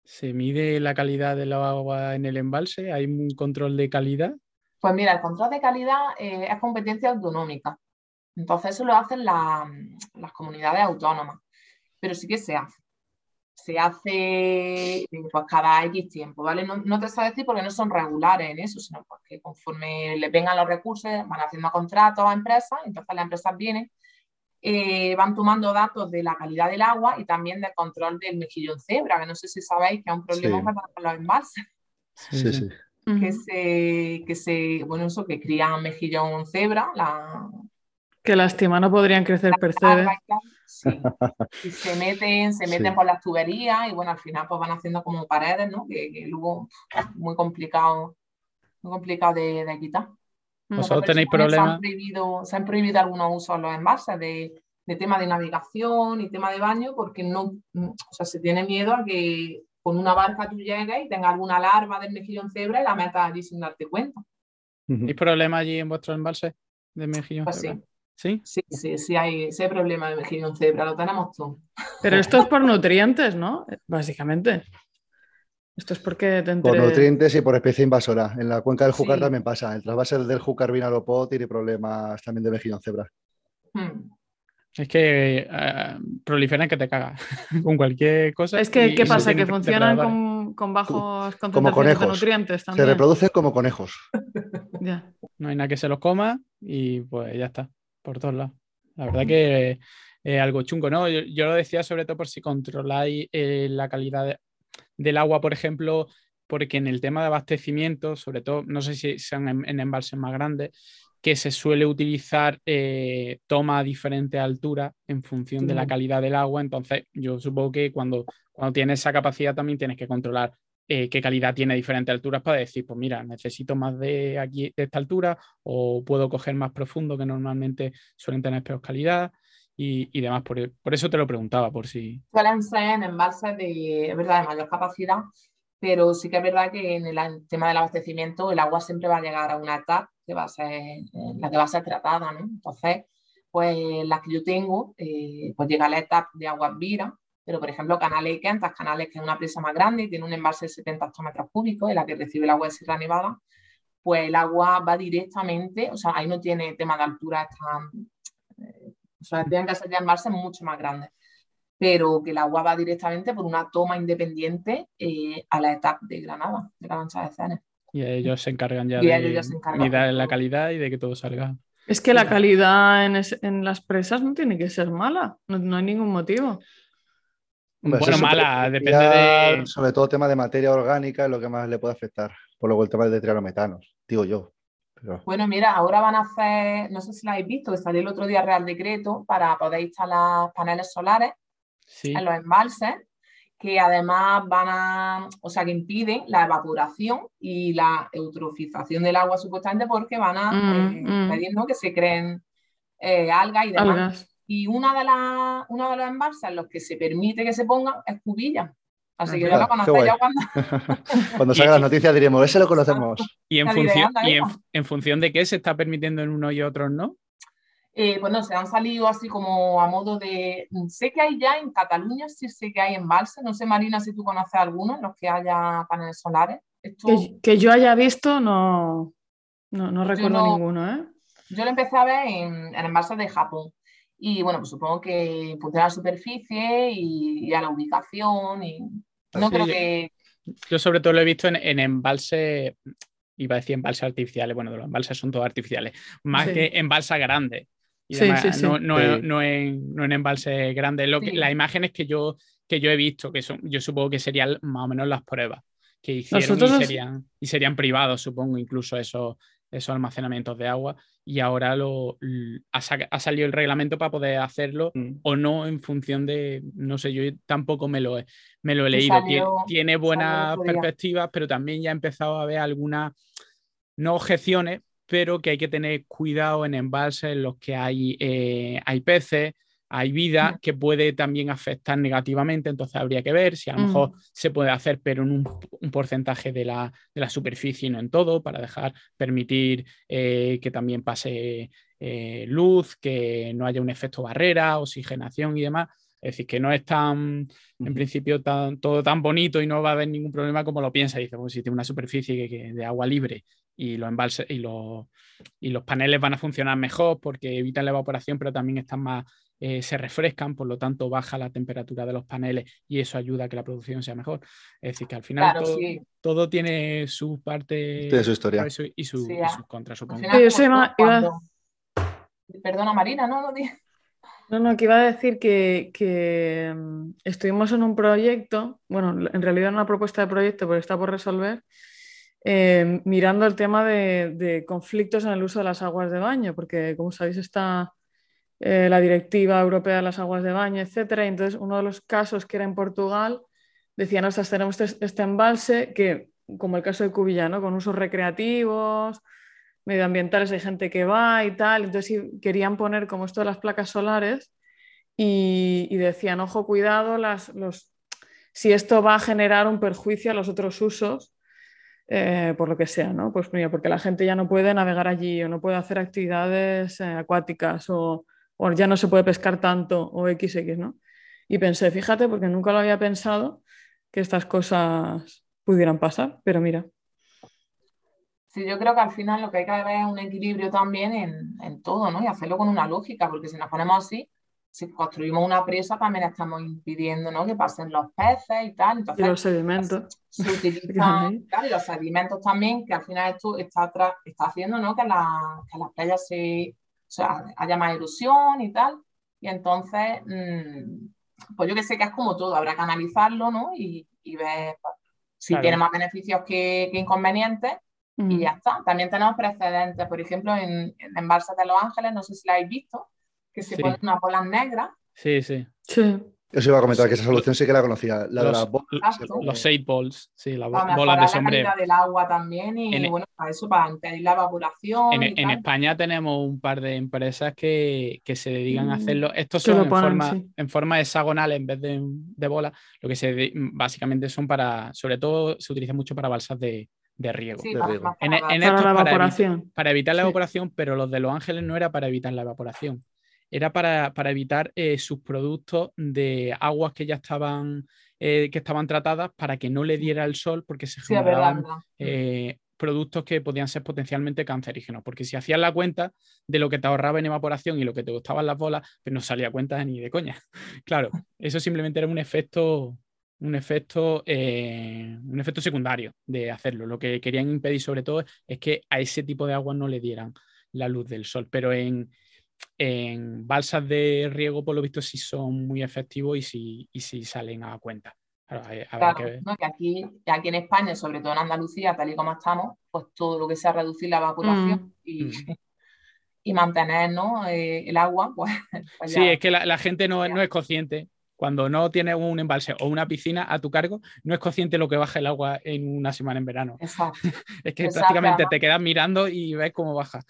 ¿Se mide la calidad del agua en el embalse? ¿Hay un control de calidad? Pues mira, el control de calidad eh, es competencia autonómica. Entonces eso lo hacen la, las comunidades autónomas. Pero sí que se hace. Se hace pues, cada X tiempo, ¿vale? No, no te sé decir porque no son regulares en eso, sino porque conforme les vengan los recursos van haciendo contratos a empresas, entonces las empresas vienen eh, van tomando datos de la calidad del agua y también del control del mejillón cebra, que no sé si sabéis que es un problema sí. para los embalses. Sí, sí. Que se, que se, bueno, eso, que crían mejillón cebra, la... Qué lástima, no podrían crecer percebes. Sí. [laughs] Y se meten, se meten sí. por las tuberías y bueno, al final pues van haciendo como paredes, ¿no? Que, que luego muy complicado, muy complicado de, de quitar. ¿Vosotros tenéis problemas? Se han, prohibido, se han prohibido algunos usos en los envases de, de, tema de navegación y tema de baño porque no, o sea, se tiene miedo a que con una barca tú llegues y tengas alguna larva del mejillón cebra y la metas allí sin darte cuenta. ¿Hay problemas allí en vuestros embalses de mejillón pues cebra? Sí. ¿Sí? Sí, sí, sí hay, sí hay problema de mejillón cebra, lo tenemos todo. Pero esto es por [laughs] nutrientes, ¿no? Básicamente. Esto es porque te enteré... Por nutrientes y por especie invasora. En la cuenca del Júcar sí. también pasa. El trasvase del Júcar Vinalopó tiene problemas también de mejillón cebra. Hmm. Es que uh, proliferan que te caga [laughs] con cualquier cosa. Es que, ¿qué pasa? Que funcionan con, con, bajos concentraciones de nutrientes también. Se reproducen como conejos. [laughs] ya. No hay nada que se los coma y pues ya está, por todos lados. La verdad que eh, algo chungo, ¿no? Yo, yo, lo decía sobre todo por si controláis eh, la calidad de, del agua, por ejemplo, porque en el tema de abastecimiento, sobre todo, no sé si sean en, en embalses más grandes, que se suele utilizar eh, toma a diferente altura en función de la calidad del agua. Entonces, yo supongo que cuando, cuando tienes esa capacidad también tienes que controlar eh, qué calidad tiene diferentes alturas para decir, pues mira, necesito más de aquí, de esta altura, o puedo coger más profundo que normalmente suelen tener peor calidad y, demás. Por, eso te lo preguntaba, por si. Suelen ser en embalses de, verdad, de mayor capacidad, pero sí que es verdad que en el tema del abastecimiento el agua siempre va a llegar a una etapa que va a ser eh, la que va a ser tratada, ¿no? Entonces, pues las que yo tengo, eh, pues llega la etapa de agua vira, pero por ejemplo Canales y Quentas, Canales que es una presa más grande y tiene un embalse de 70 hectómetros cúbicos en la que recibe el agua de Sierra Nevada, pues el agua va directamente, o sea, ahí no tiene tema de altura, eh, o sea, tienen que ser ya embalses mucho más grandes, pero que el agua va directamente por una toma independiente eh, a la etapa de Granada, de la mancha de Cenes. Y ellos se encargan ya de, de la calidad y de que todo salga. Es que la calidad en, las presas no tiene que ser mala, no, hay ningún motivo. Bueno, mala, depende de. Sobre todo tema de materia orgánica es lo que más le puede afectar. Por luego el tema de trialometanos, digo yo. Bueno, mira, ahora van a hacer, no sé si lo habéis visto, que salió el otro día Real Decreto para poder instalar paneles solares en los embalses, que además van a, o sea, que impiden la evaporación y la eutrofización del agua supuestamente porque van a mm, eh, mm. que se creen eh, algas y demás. Y una de, las, uno de los embalses en los que se permite que se pongan es Cubilla. Así que ya lo conocéis ya cuando. [laughs] cuando salga las noticias diremos, ese lo conocemos. ¿Y, en función, y en, función de qué se está permitiendo en uno y otros no? Eh, bueno, se han salido así como a modo de. Sé que hay ya en Cataluña, sí sé que hay embalses. No sé, Marina, si tú conoces algunos en los que haya paneles solares. Que, yo haya visto, no, no, recuerdo ninguno. ¿eh? Yo lo empecé a ver en, en embalses de Japón. Y bueno, pues supongo que a la superficie y, a la ubicación y no creo que... Yo sobre todo lo he visto en, en embalses, iba a decir embalses artificiales, bueno, los embalses son todos artificiales, más que en balsa grande. sí, sí, no, no, no, en, no en embalses grandes. Lo que, las imágenes que yo, que yo he visto, que son, yo supongo que serían más o menos las pruebas que hicieron y serían, y serían privados, supongo, incluso esos, esos almacenamientos de agua y ahora lo, ha, salido el reglamento para poder hacerlo mm. o no en función de, no sé, yo tampoco me lo he, me lo he leído. tiene, buenas perspectivas, pero también ya he empezado a ver algunas, no objeciones, pero que hay que tener cuidado en embalses en los que hay, eh, hay peces, hay vida que puede también afectar negativamente, entonces habría que ver si a lo mejor mm. se puede hacer, pero en un, porcentaje de la, de la, superficie y no en todo, para dejar, permitir eh, que también pase eh, luz, que no haya un efecto barrera, oxigenación y demás. Es decir, que no es tan, en principio, tan, todo tan bonito y no va a haber ningún problema como lo piensa. Dice, pues si tiene una superficie que, de agua libre y los embalses y los, y los paneles van a funcionar mejor porque evitan la evaporación, pero también están más eh, se refrescan, por lo tanto baja la temperatura de los paneles y eso ayuda a que la producción sea mejor. Es decir, que al final todo, tiene su parte de su historia. y, su, sus contras, supongo. Perdona, Marina, no, no, no, no, que iba a decir que, mm, estuvimos en un proyecto, bueno, en realidad una propuesta de proyecto, pero está por resolver, eh, mirando el tema de, conflictos en el uso de las aguas de baño, porque como sabéis está eh, la Directiva Europea de las Aguas de Baño, etcétera. Y entonces, uno de los casos que era en Portugal, decían, ostras, tenemos este, este, embalse que, como el caso de Cubilla, con usos recreativos, medioambientales, hay gente que va y tal. Entonces, querían poner como esto de las placas solares y, decían, ojo, cuidado, las, los, si esto va a generar un perjuicio a los otros usos. Eh, por lo que sea, ¿no? Pues mira, porque la gente ya no puede navegar allí o no puede hacer actividades eh, acuáticas o, ya no se puede pescar tanto o XX, ¿no? Y pensé, fíjate, porque nunca lo había pensado que estas cosas pudieran pasar, pero mira. Sí, yo creo que al final lo que hay que ver es un equilibrio también en, todo, ¿no? Y hacerlo con una lógica, porque si nos ponemos así, si construimos una presa también estamos impidiendo ¿no? que pasen los peces y tal. y los sedimentos. Se utilizan [laughs] los sedimentos también, que al final esto está, está haciendo ¿no? que, que las playas se, o sea, haya más erosión y tal. Y entonces, mm, pues yo que sé que es como todo, habrá que analizarlo, ¿no? Y, ver pues, si tiene más beneficios que, inconvenientes y ya está. También tenemos precedentes, por ejemplo, en, en Embalses de Los Ángeles, no sé si la habéis visto, que se pone una polas negra. Sí, sí. Sí. Os iba a comentar que esa solución sí que la conocía. La de Los- las bolas. Exacto. Los seis balls, sí, las bolas de la sombrero. calidad del agua también y En- bueno, para eso, para impedir la evaporación. En, tal. España tenemos un par de empresas que, que se dedican a Mm, hacerlo. Estos son en, ponen, forma, sí. en forma hexagonal en vez de, de bola. Lo que se de- básicamente son para, sobre todo se utiliza mucho para balsas de, de riego. Sí, de para- riego. más En, para en dar- estos Para la para evaporación. para evitar la Sí. evaporación, pero los de Los Ángeles no era para evitar la evaporación, era para, para evitar eh, sus productos de aguas que ya estaban, eh, que estaban tratadas para que no le diera el sol porque se Sí, generaban eh, productos que podían ser potencialmente cancerígenos, porque si hacías la cuenta de lo que te ahorraba en evaporación y lo que te costaban las bolas, pues no salía cuenta ni de coña. [laughs] Claro, [laughs] eso simplemente era un efecto, un efecto, eh, un efecto secundario de hacerlo. Lo que querían impedir sobre todo es que a ese tipo de agua no le dieran la luz del sol, pero en, en balsas de riego, por lo visto, sí son muy efectivos y sí, y sí salen a cuenta. Claro, hay- Claro, que ver. ¿no? que aquí, que aquí en España, sobre todo en Andalucía, tal y como estamos, pues todo lo que sea reducir la evaporación y, Mm. [laughs] y mantener ¿no? eh, el agua, [laughs] pues, pues Sí, ya. es que la, la gente no, Ya. no es consciente. Cuando no tienes un embalse o una piscina a tu cargo, no es consciente lo que baja el agua en una semana en verano. Exacto. [laughs] Es que Exacto, prácticamente te quedas mirando y ves cómo baja.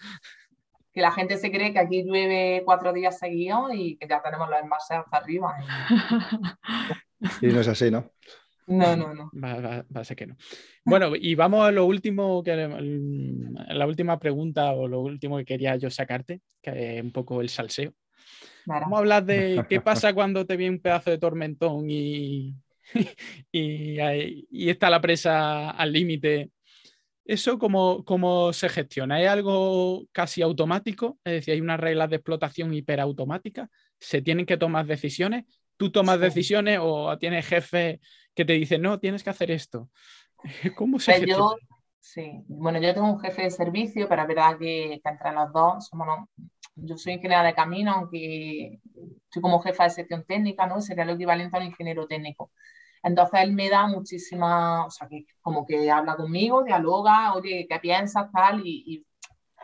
Que la gente se cree que aquí llueve cuatro días seguidos y que ya tenemos los envases hasta arriba. [laughs] Y no es así, ¿no? No, no, no. Va, va- va a ser que no. Bueno, y vamos a lo último, que, la última pregunta o lo último que quería yo sacarte, que es un poco el salseo. Vamos a hablar de [laughs] qué pasa cuando te viene un pedazo de tormentón y, [laughs] y, y está la presa al límite. ¿Eso cómo, cómo se gestiona? ¿Es algo casi automático? Es decir, hay unas reglas de explotación hiperautomáticas. ¿Se tienen que tomar decisiones? ¿Tú tomas Sí. decisiones o tienes jefes que te dicen, no, tienes que hacer esto? [laughs] ¿Cómo se Pues gestiona? yo, sí, bueno, yo tengo un jefe de servicio, pero es verdad que, que entre los dos somos, no- yo soy ingeniera de camino, aunque estoy como jefa de sección técnica, ¿no? Sería lo equivalente a un ingeniero técnico. Entonces él me da muchísima, o sea, que como que habla conmigo, dialoga, oye, ¿qué piensas, tal? Y,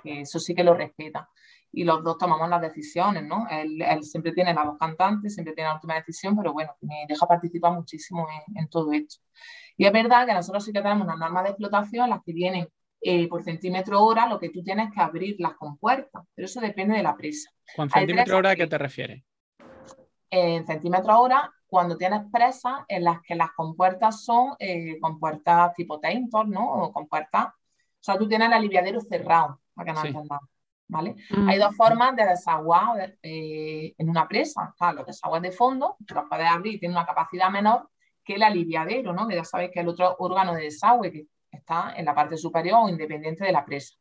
y eso sí que lo respeta. Y los dos tomamos las decisiones, ¿no? Él, él siempre tiene la voz cantante, siempre tiene la última decisión, pero bueno, me deja participar muchísimo en, en todo esto. Y es verdad que nosotros sí que tenemos unas normas de explotación, las que vienen eh, por centímetro hora, lo que tú tienes que abrir las compuertas, pero eso depende de la presa. ¿Con centímetro hora a qué te refieres? En centímetros hora, cuando tienes presas en las que las compuertas son eh, compuertas tipo Taintor, ¿no? O compuertas, o sea, tú tienes el aliviadero cerrado, para que nos Sí. entendamos, ¿vale? Mm. Hay dos formas de desaguar eh, en una presa. Está los desagües de fondo, que los puedes abrir y tiene una capacidad menor que el aliviadero, ¿no? Que ya sabéis que es el otro órgano de desagüe que está en la parte superior o independiente de la presa.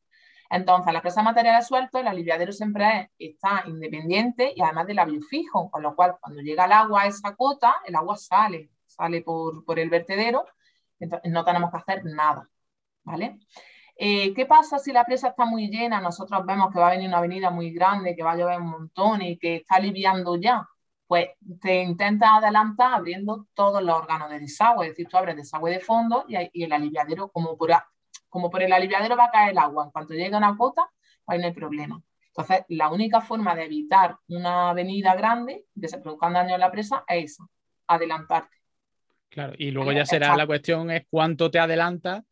Entonces, la presa de materiales sueltos, el aliviadero siempre es- está independiente y además de labio fijo, con lo cual cuando llega el agua a esa cota, el agua sale, sale por, por el vertedero, entonces no tenemos que hacer nada, ¿vale? Eh, ¿qué pasa si la presa está muy llena? Nosotros vemos que va a venir una avenida muy grande, que va a llover un montón y que está aliviando ya. Pues te intentas adelantar abriendo todos los órganos de desagüe, es decir, tú abres desagüe de fondo y, y el aliviadero, como por, como por el aliviadero va a caer el agua, en cuanto llegue a una pues ahí no hay problema. Entonces, la única forma de evitar una avenida grande, que se produzcan daños en la presa, es esa, adelantarte. Claro, y luego ya será exacto. la cuestión es cuánto te adelantas.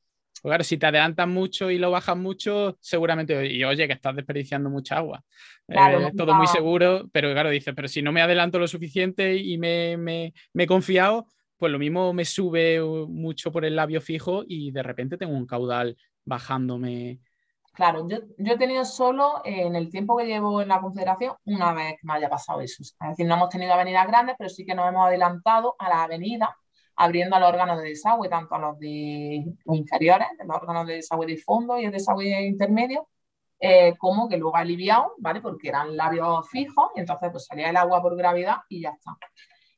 Pues claro, si te adelantas mucho y lo bajas mucho, seguramente, y oye, que estás desperdiciando mucha agua. Claro, Eh, todo muy seguro, pero claro, dices, pero si no me adelanto lo suficiente y me, me- me he confiado, pues lo mismo me sube uh, mucho por el labio fijo y de repente tengo un caudal bajándome. Claro, yo, he tenido solo eh, en el tiempo que llevo en la Confederación una vez que me haya pasado eso. Es decir, no hemos tenido avenidas grandes, pero sí que nos hemos adelantado a las avenidas abriendo los órganos de desagüe, tanto a los de inferiores, los órganos de desagüe de fondo y el desagüe intermedio, eh, como que luego aliviado, ¿vale? Porque eran labios fijos y entonces pues salía el agua por gravedad y ya está.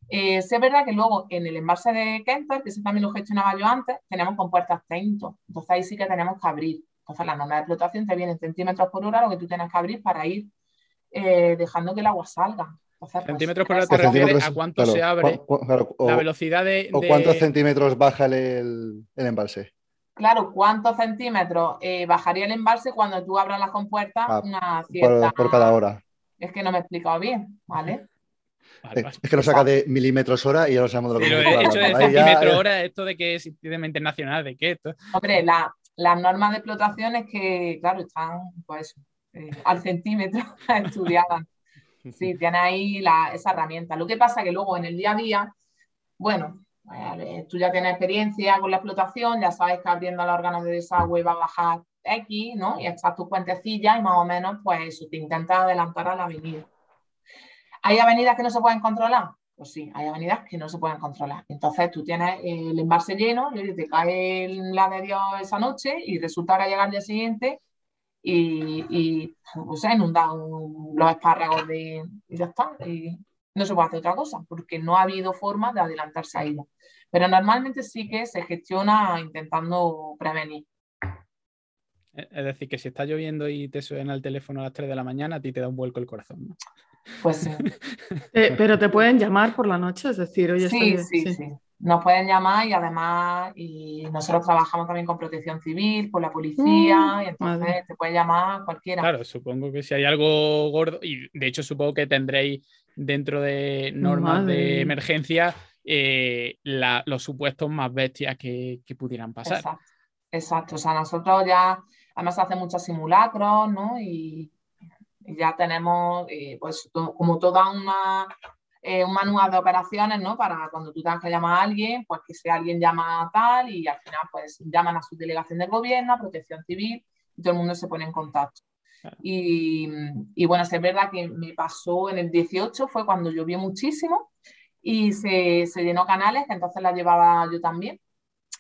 Eh, sí es verdad que luego en el embalse de Kenter, que ese también lo gestionaba yo antes, tenemos compuertas Tainto. Entonces ahí sí que tenemos que abrir. Entonces la norma de explotación te viene en centímetros por hora lo que tú tienes que abrir para ir eh, dejando que el agua salga. Entonces, pues, Centímetros por hora te Por refieres a cuánto claro, se abre, cu- cu- claro, o, la velocidad de. o cuántos centímetros baja el, el, el embalse. Claro, ¿cuántos centímetros eh, bajaría el embalse cuando tú abras las compuertas Ah, una Por, cierta... por cada hora. Es que no me he explicado bien, ¿vale? Es que lo saca de milímetros hora y ya lo sabemos de lo que Pero hecho de centímetros hora, esto de que es sistema internacional, de qué esto. Hombre, las normas de explotación es que, claro, están pues eh, al centímetro [laughs] estudiadas. Sí, tiene ahí esa herramienta. Lo que pasa es que luego en el día a día, bueno, eh, tú ya tienes experiencia con la explotación, ya sabes que abriendo los órganos de desagüe va a bajar X, ¿no? Y echas tu puentecilla y más o menos, pues eso, te intentas adelantar a la avenida. ¿Hay avenidas que no se pueden controlar? Pues sí, hay avenidas que no se pueden controlar. Entonces tú tienes el envase lleno, y te cae la de Dios esa noche y resulta que llega el día siguiente y, y pues, se inundan los espárragos de, y ya está. Y no se puede hacer otra cosa porque no ha habido forma de adelantarse a ella. Pero normalmente sí que se gestiona intentando prevenir. Es decir, que si está lloviendo y te suena el teléfono a las 3 de la mañana, a ti te da un vuelco el corazón. Pues sí. [laughs] Eh, pero te pueden llamar por la noche, es decir, oye, sí, sí, sí, Nos pueden llamar y además y nosotros trabajamos también con protección civil, con la policía, mm, y entonces te puede llamar cualquiera. Claro, supongo que si hay algo gordo, y de hecho supongo que tendréis dentro de normas de emergencia eh, los supuestos más bestias que, pudieran pasar. Exacto. Exacto, o sea, nosotros ya, además hace muchos simulacros, ¿no? Y, ya tenemos eh, pues como toda una, eh, un manual de operaciones, ¿no? Para cuando tú tengas que llamar a alguien, pues que si alguien llama a tal y al final pues llaman a su delegación del gobierno, a protección civil y todo el mundo se pone en contacto. Y, y, bueno, es verdad que me pasó en el 18, fue cuando llovió muchísimo y se, se llenó canales, que entonces la llevaba yo también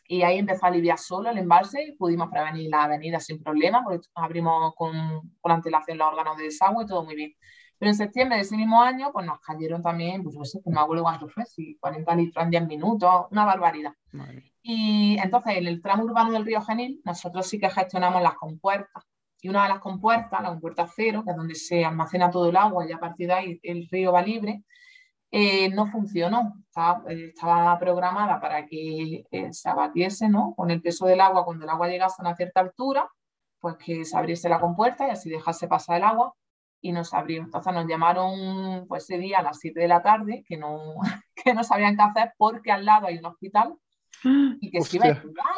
y ahí empezó a aliviar solo el embalse y pudimos prevenir la avenida sin problema porque abrimos con, con antelación los órganos de desagüe y todo muy bien. Pero en septiembre de ese mismo año, pues nos cayeron también, pues no sé, no me acuerdo cuánto fue, si 40 litros en 10 minutos, una barbaridad. Y entonces en el tramo urbano del río Genil, nosotros sí que gestionamos las compuertas. Y una de las compuertas, la compuerta cero, que es donde se almacena todo el agua y a partir de ahí el río va libre, eh, no funcionó. Estaba, programada para que eh, se abatiese ¿no? con el peso del agua cuando el agua llegase a una cierta altura, pues que se abriese la compuerta y así dejase pasar el agua y nos abrió. Entonces nos llamaron pues, ese día a las 7 de la tarde que no, [laughs] que no sabían qué hacer porque al lado hay un hospital [gasps] y que,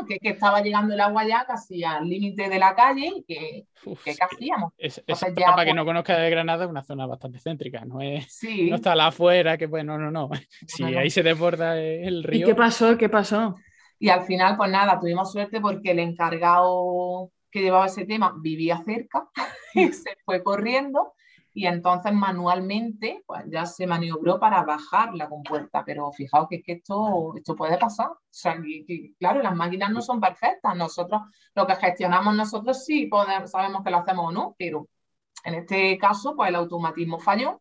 que, que, estaba llegando el agua ya casi al límite de la calle y que, ¿qué hacíamos? Es, para que no conozca de Granada es una zona bastante céntrica, no, es, no está la afuera, que pues no, no, no. [laughs] Si ahí se desborda el río. ¿Y qué pasó? ¿Qué pasó? Y al final, pues nada, tuvimos suerte porque el encargado que llevaba ese tema vivía cerca [laughs] y se fue corriendo y entonces manualmente pues ya se maniobró para bajar la compuerta, pero fijaos que, es que esto, esto puede pasar. O sea, claro, las máquinas no son perfectas, nosotros lo que gestionamos nosotros sí podemos, sabemos que lo hacemos o no, pero en este caso pues el automatismo falló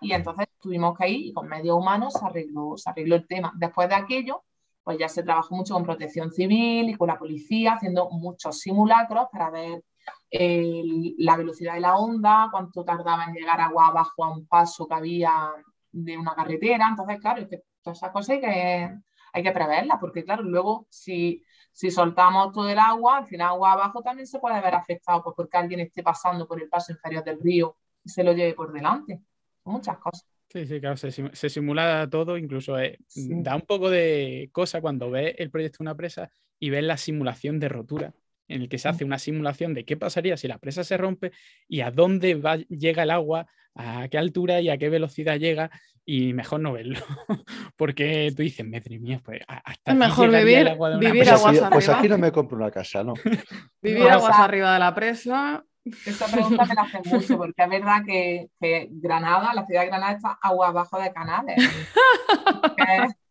y entonces tuvimos que ir y con medios humanos se arregló, se arregló el tema. Después de aquello, pues ya se trabajó mucho con protección civil y con la policía, haciendo muchos simulacros para ver la velocidad de la onda, cuánto tardaba en llegar agua abajo a un paso que había de una carretera. Entonces, claro, es que todas esas cosas hay que, hay que preverlas, porque claro, luego si, si soltamos todo el agua, al final agua abajo también se puede ver afectado pues, porque alguien esté pasando por el paso inferior del río y se lo lleve por delante. Muchas cosas. Sí, sí, claro, se, simula todo, incluso eh, da un poco de cosa cuando ves el proyecto de una presa y ves la simulación de rotura en el que se hace una simulación de qué pasaría si la presa se rompe y a dónde va, llega el agua, a qué altura y a qué velocidad llega, y mejor no verlo, [laughs] porque tú dices, madre mía, pues hasta es mejor vivir, vivir pues aguas arriba. Pues aquí no me compro una casa, ¿no? [laughs] vivir aguas arriba de la presa. Esa pregunta me la hacen mucho, porque es verdad que, Granada, la ciudad de Granada está agua abajo de canales. [laughs]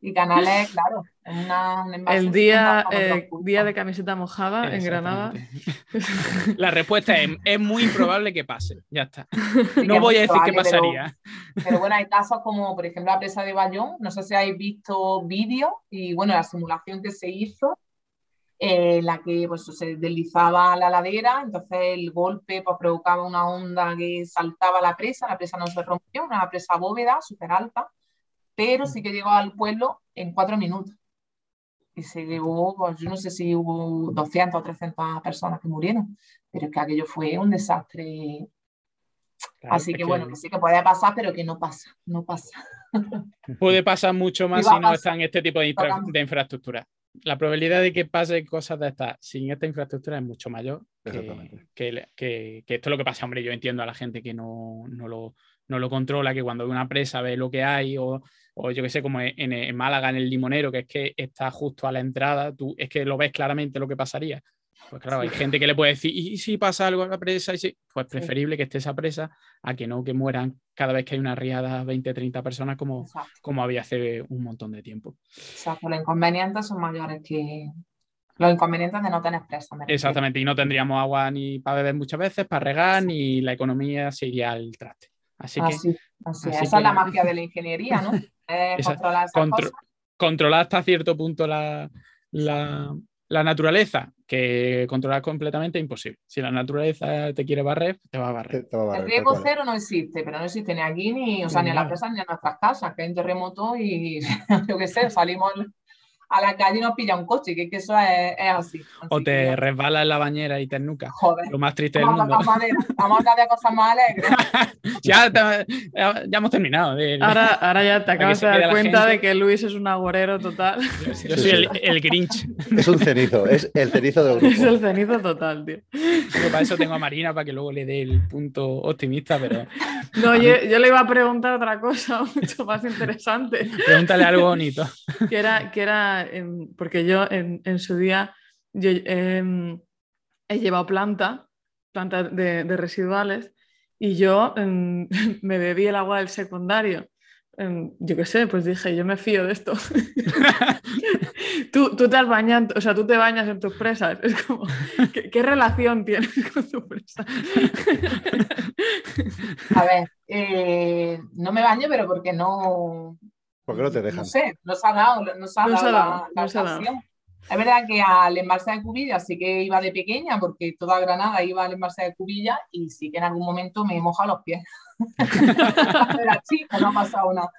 y canales, [laughs] claro, el día, eh, día de camiseta mojada en Granada. La respuesta es, es, muy improbable que pase, ya está. No voy a decir qué pasaría. Pero, bueno, hay casos como, por ejemplo, la presa de Bayón, no sé si habéis visto vídeos y bueno, la simulación que se hizo, en la que pues, se deslizaba la ladera, entonces el golpe pues, provocaba una onda que saltaba la presa, la presa no se rompió, una presa bóveda súper alta, pero sí que llegó al pueblo en cuatro minutos y se llevó, pues, yo no sé si hubo 200 o 300 personas que murieron, pero es que aquello fue un desastre Así que, bueno, que sí que puede pasar, pero que no pasa, no pasa. [laughs] Puede pasar mucho más si no está en este tipo de, infraestructura. La probabilidad de que pase cosas de estas sin esta infraestructura es mucho mayor que, que, esto es lo que pasa. Hombre, yo entiendo a la gente que no, no, lo, no lo controla, que cuando una presa ve lo que hay o, o yo que sé, como en, en, Málaga, en el limonero, que es que está justo a la entrada, tú es que lo ves claramente lo que pasaría. Pues claro, hay gente que le puede decir, ¿y si pasa algo a la presa? Y si... Pues preferible que esté esa presa a que no que mueran cada vez que hay una riada 20, 30 personas como, como había hace un montón de tiempo. Exacto, los inconvenientes son mayores que los inconvenientes de no tener presa. Exactamente, y no tendríamos agua ni para beber muchas veces, para regar, ni la economía se iría al traste. Así, que, así, esa es la magia de la ingeniería, ¿no? [laughs] controlar, controlar hasta cierto punto la, la, la naturaleza, que controlar completamente es imposible. Si la naturaleza te quiere barrer, te va a barrer. el riesgo cero no existe, pero no existe ni aquí, ni, o sea, ni en las presas, ni en nuestras casas, que hay un terremoto y [laughs] yo qué sé, salimos a la calle y nos pilla un coche, que, que eso es, así. o te resbalas en la bañera y te nuca. Joder. Lo más triste del mundo. Vamos a hablar de cosas más alegres. [laughs] ya, ya, hemos terminado. ahora, ahora ya te acabas de dar cuenta de que Luis es un agorero total. [laughs] Yo soy el, el, Grinch. Es un cenizo, es el cenizo del grupo. Es el cenizo total, tío. para eso tengo a Marina, para que luego le dé el punto optimista, pero... No, yo, yo, le iba a preguntar otra cosa [laughs] mucho más interesante. Pregúntale algo bonito. Que era, que era porque yo en, su día yo, em, he llevado planta, planta de, residuales, y yo em, [laughs] me bebí el agua del secundario. Em, yo qué sé, pues dije, yo me fío de esto. [laughs] tú, te has bañado, o sea, tú te bañas en tus presas. Es como, [laughs] ¿qué, relación tienes con tu presa? A ver, eh, no me baño, pero porque no, ¿Por qué no te dejan? No sé, no se ha dado, no se ha dado, la, ocasión. Es verdad que al embalse de Cubilla sí que iba de pequeña, porque toda Granada iba al embalse de Cubilla y sí que en algún momento me moja los pies. [laughs] Era chica, no ha pasado nada.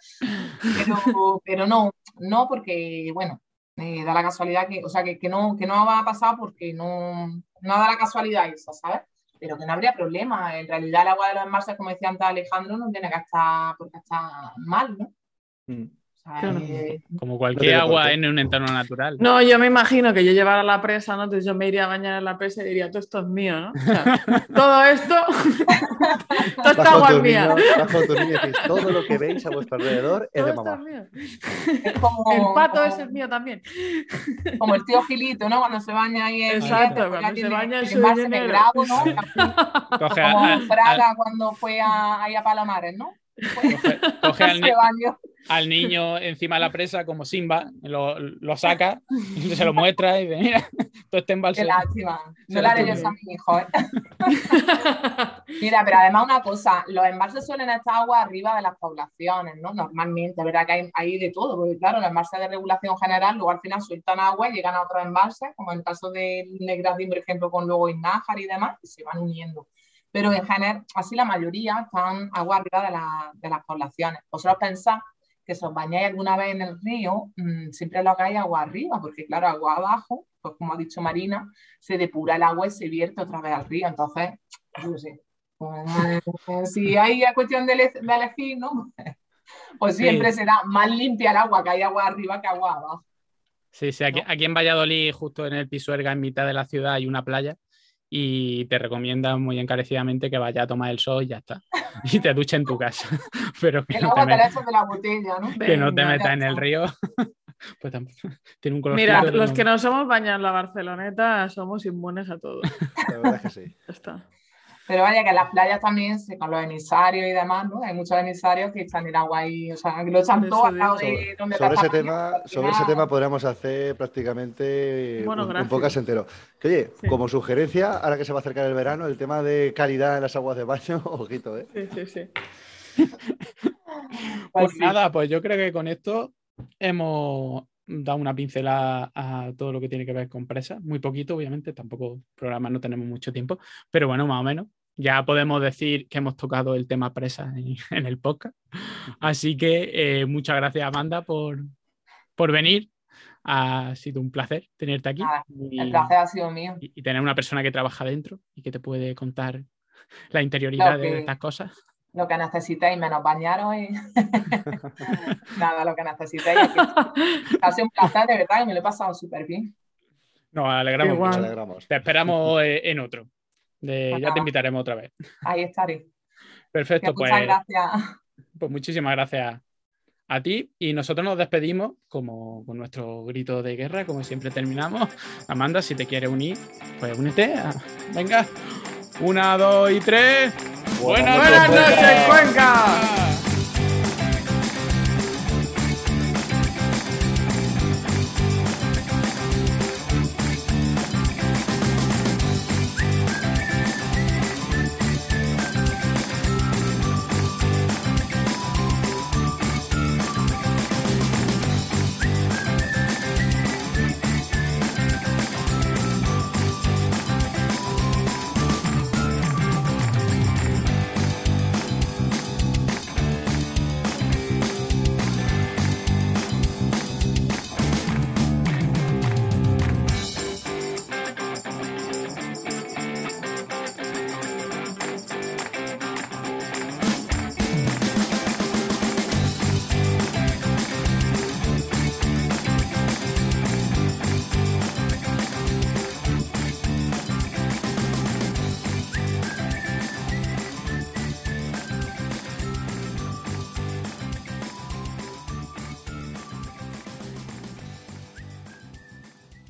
Pero, pero no, no porque, bueno, eh, da la casualidad que, o sea, que, que, no, que no va a pasar porque no, no da la casualidad esa, ¿sabes? Pero que no habría problema. En realidad el agua de los embalses, como decía antes Alejandro, no tiene que estar porque está mal, ¿no? Mm. Eh, como cualquier agua en un entorno natural. No, yo me imagino que yo llevara la presa, ¿no? Entonces yo me iría a bañar en la presa y diría, todo esto es mío, ¿no? [laughs] todo esto, [laughs] toda esta agua es mía. todo lo que veis a vuestro alrededor es de mamá. el pato ese es mío también. Como el tío Gilito, ¿no? Cuando se baña ahí en Exacto, cuando se baña en su grado, ¿no? Como Fraga cuando fue a, ahí a Palomares, ¿no? Coge, [laughs] al, niño encima de la presa como Simba, lo, lo saca, [laughs] se lo muestra y dice, mira, todo este embalse. Qué lástima. No le haré yo a mi hijo. ¿eh? [laughs] mira, pero además una cosa, los embalses suelen estar agua arriba de las poblaciones, ¿no? Normalmente, ¿verdad? Que hay, hay de todo, porque claro, los embalses de regulación general luego al final sueltan agua y llegan a otros embalses, como en el caso de Negradín, por ejemplo, con luego Innájar y demás, y se van uniendo pero en general, así la mayoría están agua arriba de, la, de las poblaciones. Vosotros pensáis que si os bañáis alguna vez en el río, mmm, siempre lo hagáis agua arriba, porque claro, agua abajo, pues como ha dicho Marina, se depura el agua y se vierte otra vez al río. Entonces, yo sé, pues, [laughs] si hay cuestión de, de elegir, ¿no? [laughs] pues siempre será más limpia el agua que hay agua arriba que agua abajo. Sí, sí, aquí, aquí en Valladolid, justo en el Pisuerga, en mitad de la ciudad, hay una playa y te recomienda muy encarecidamente que vaya a tomar el sol y ya está. Y te duche en tu casa. [laughs] Pero que, no te, metas, de la botella, ¿no? Que no te metas en el río. [laughs] Pues tiene un color Mira, los que no somos bañados en la Barceloneta somos inmunes a todo. [laughs] La verdad es que sí. Ya está. Pero vaya que en las playas también, con los emisarios y demás, ¿no? Hay muchos emisarios que echan el agua ahí, o sea, que lo echan todo al lado de donde sobre ese tema Sobre ese tema podríamos hacer prácticamente un, un, podcast entero. Que oye, como sugerencia, ahora que se va a acercar el verano, el tema de calidad en las aguas de baño, [laughs] ojito, ¿eh? Sí, sí, sí. pues, pues nada, pues yo creo que con esto hemos dado una pincelada a todo lo que tiene que ver con presas, muy poquito, obviamente, tampoco programas no tenemos mucho tiempo, pero bueno, más o menos ya podemos decir que hemos tocado el tema presa en, [laughs] el podcast. Así que eh, muchas gracias, Amanda, por, por venir. Ha sido un placer tenerte aquí. el placer ha sido mío. Y, tener una persona que trabaja dentro y que te puede contar la interioridad de estas cosas. Lo que necesitéis, menos bañaros y [laughs] nada, lo que necesitéis. Ha sido un placer, de verdad, y me lo he pasado súper bien. Nos alegramos, Te esperamos eh, en otro. ya te invitaremos otra vez. Ahí estaré. Perfecto, pues. Muchas gracias. Pues muchísimas gracias a ti y nosotros nos despedimos como con nuestro grito de guerra, como siempre terminamos. Amanda, si te quieres unir, pues únete. Venga, una, dos y tres. Buenas, noches, Cuenca.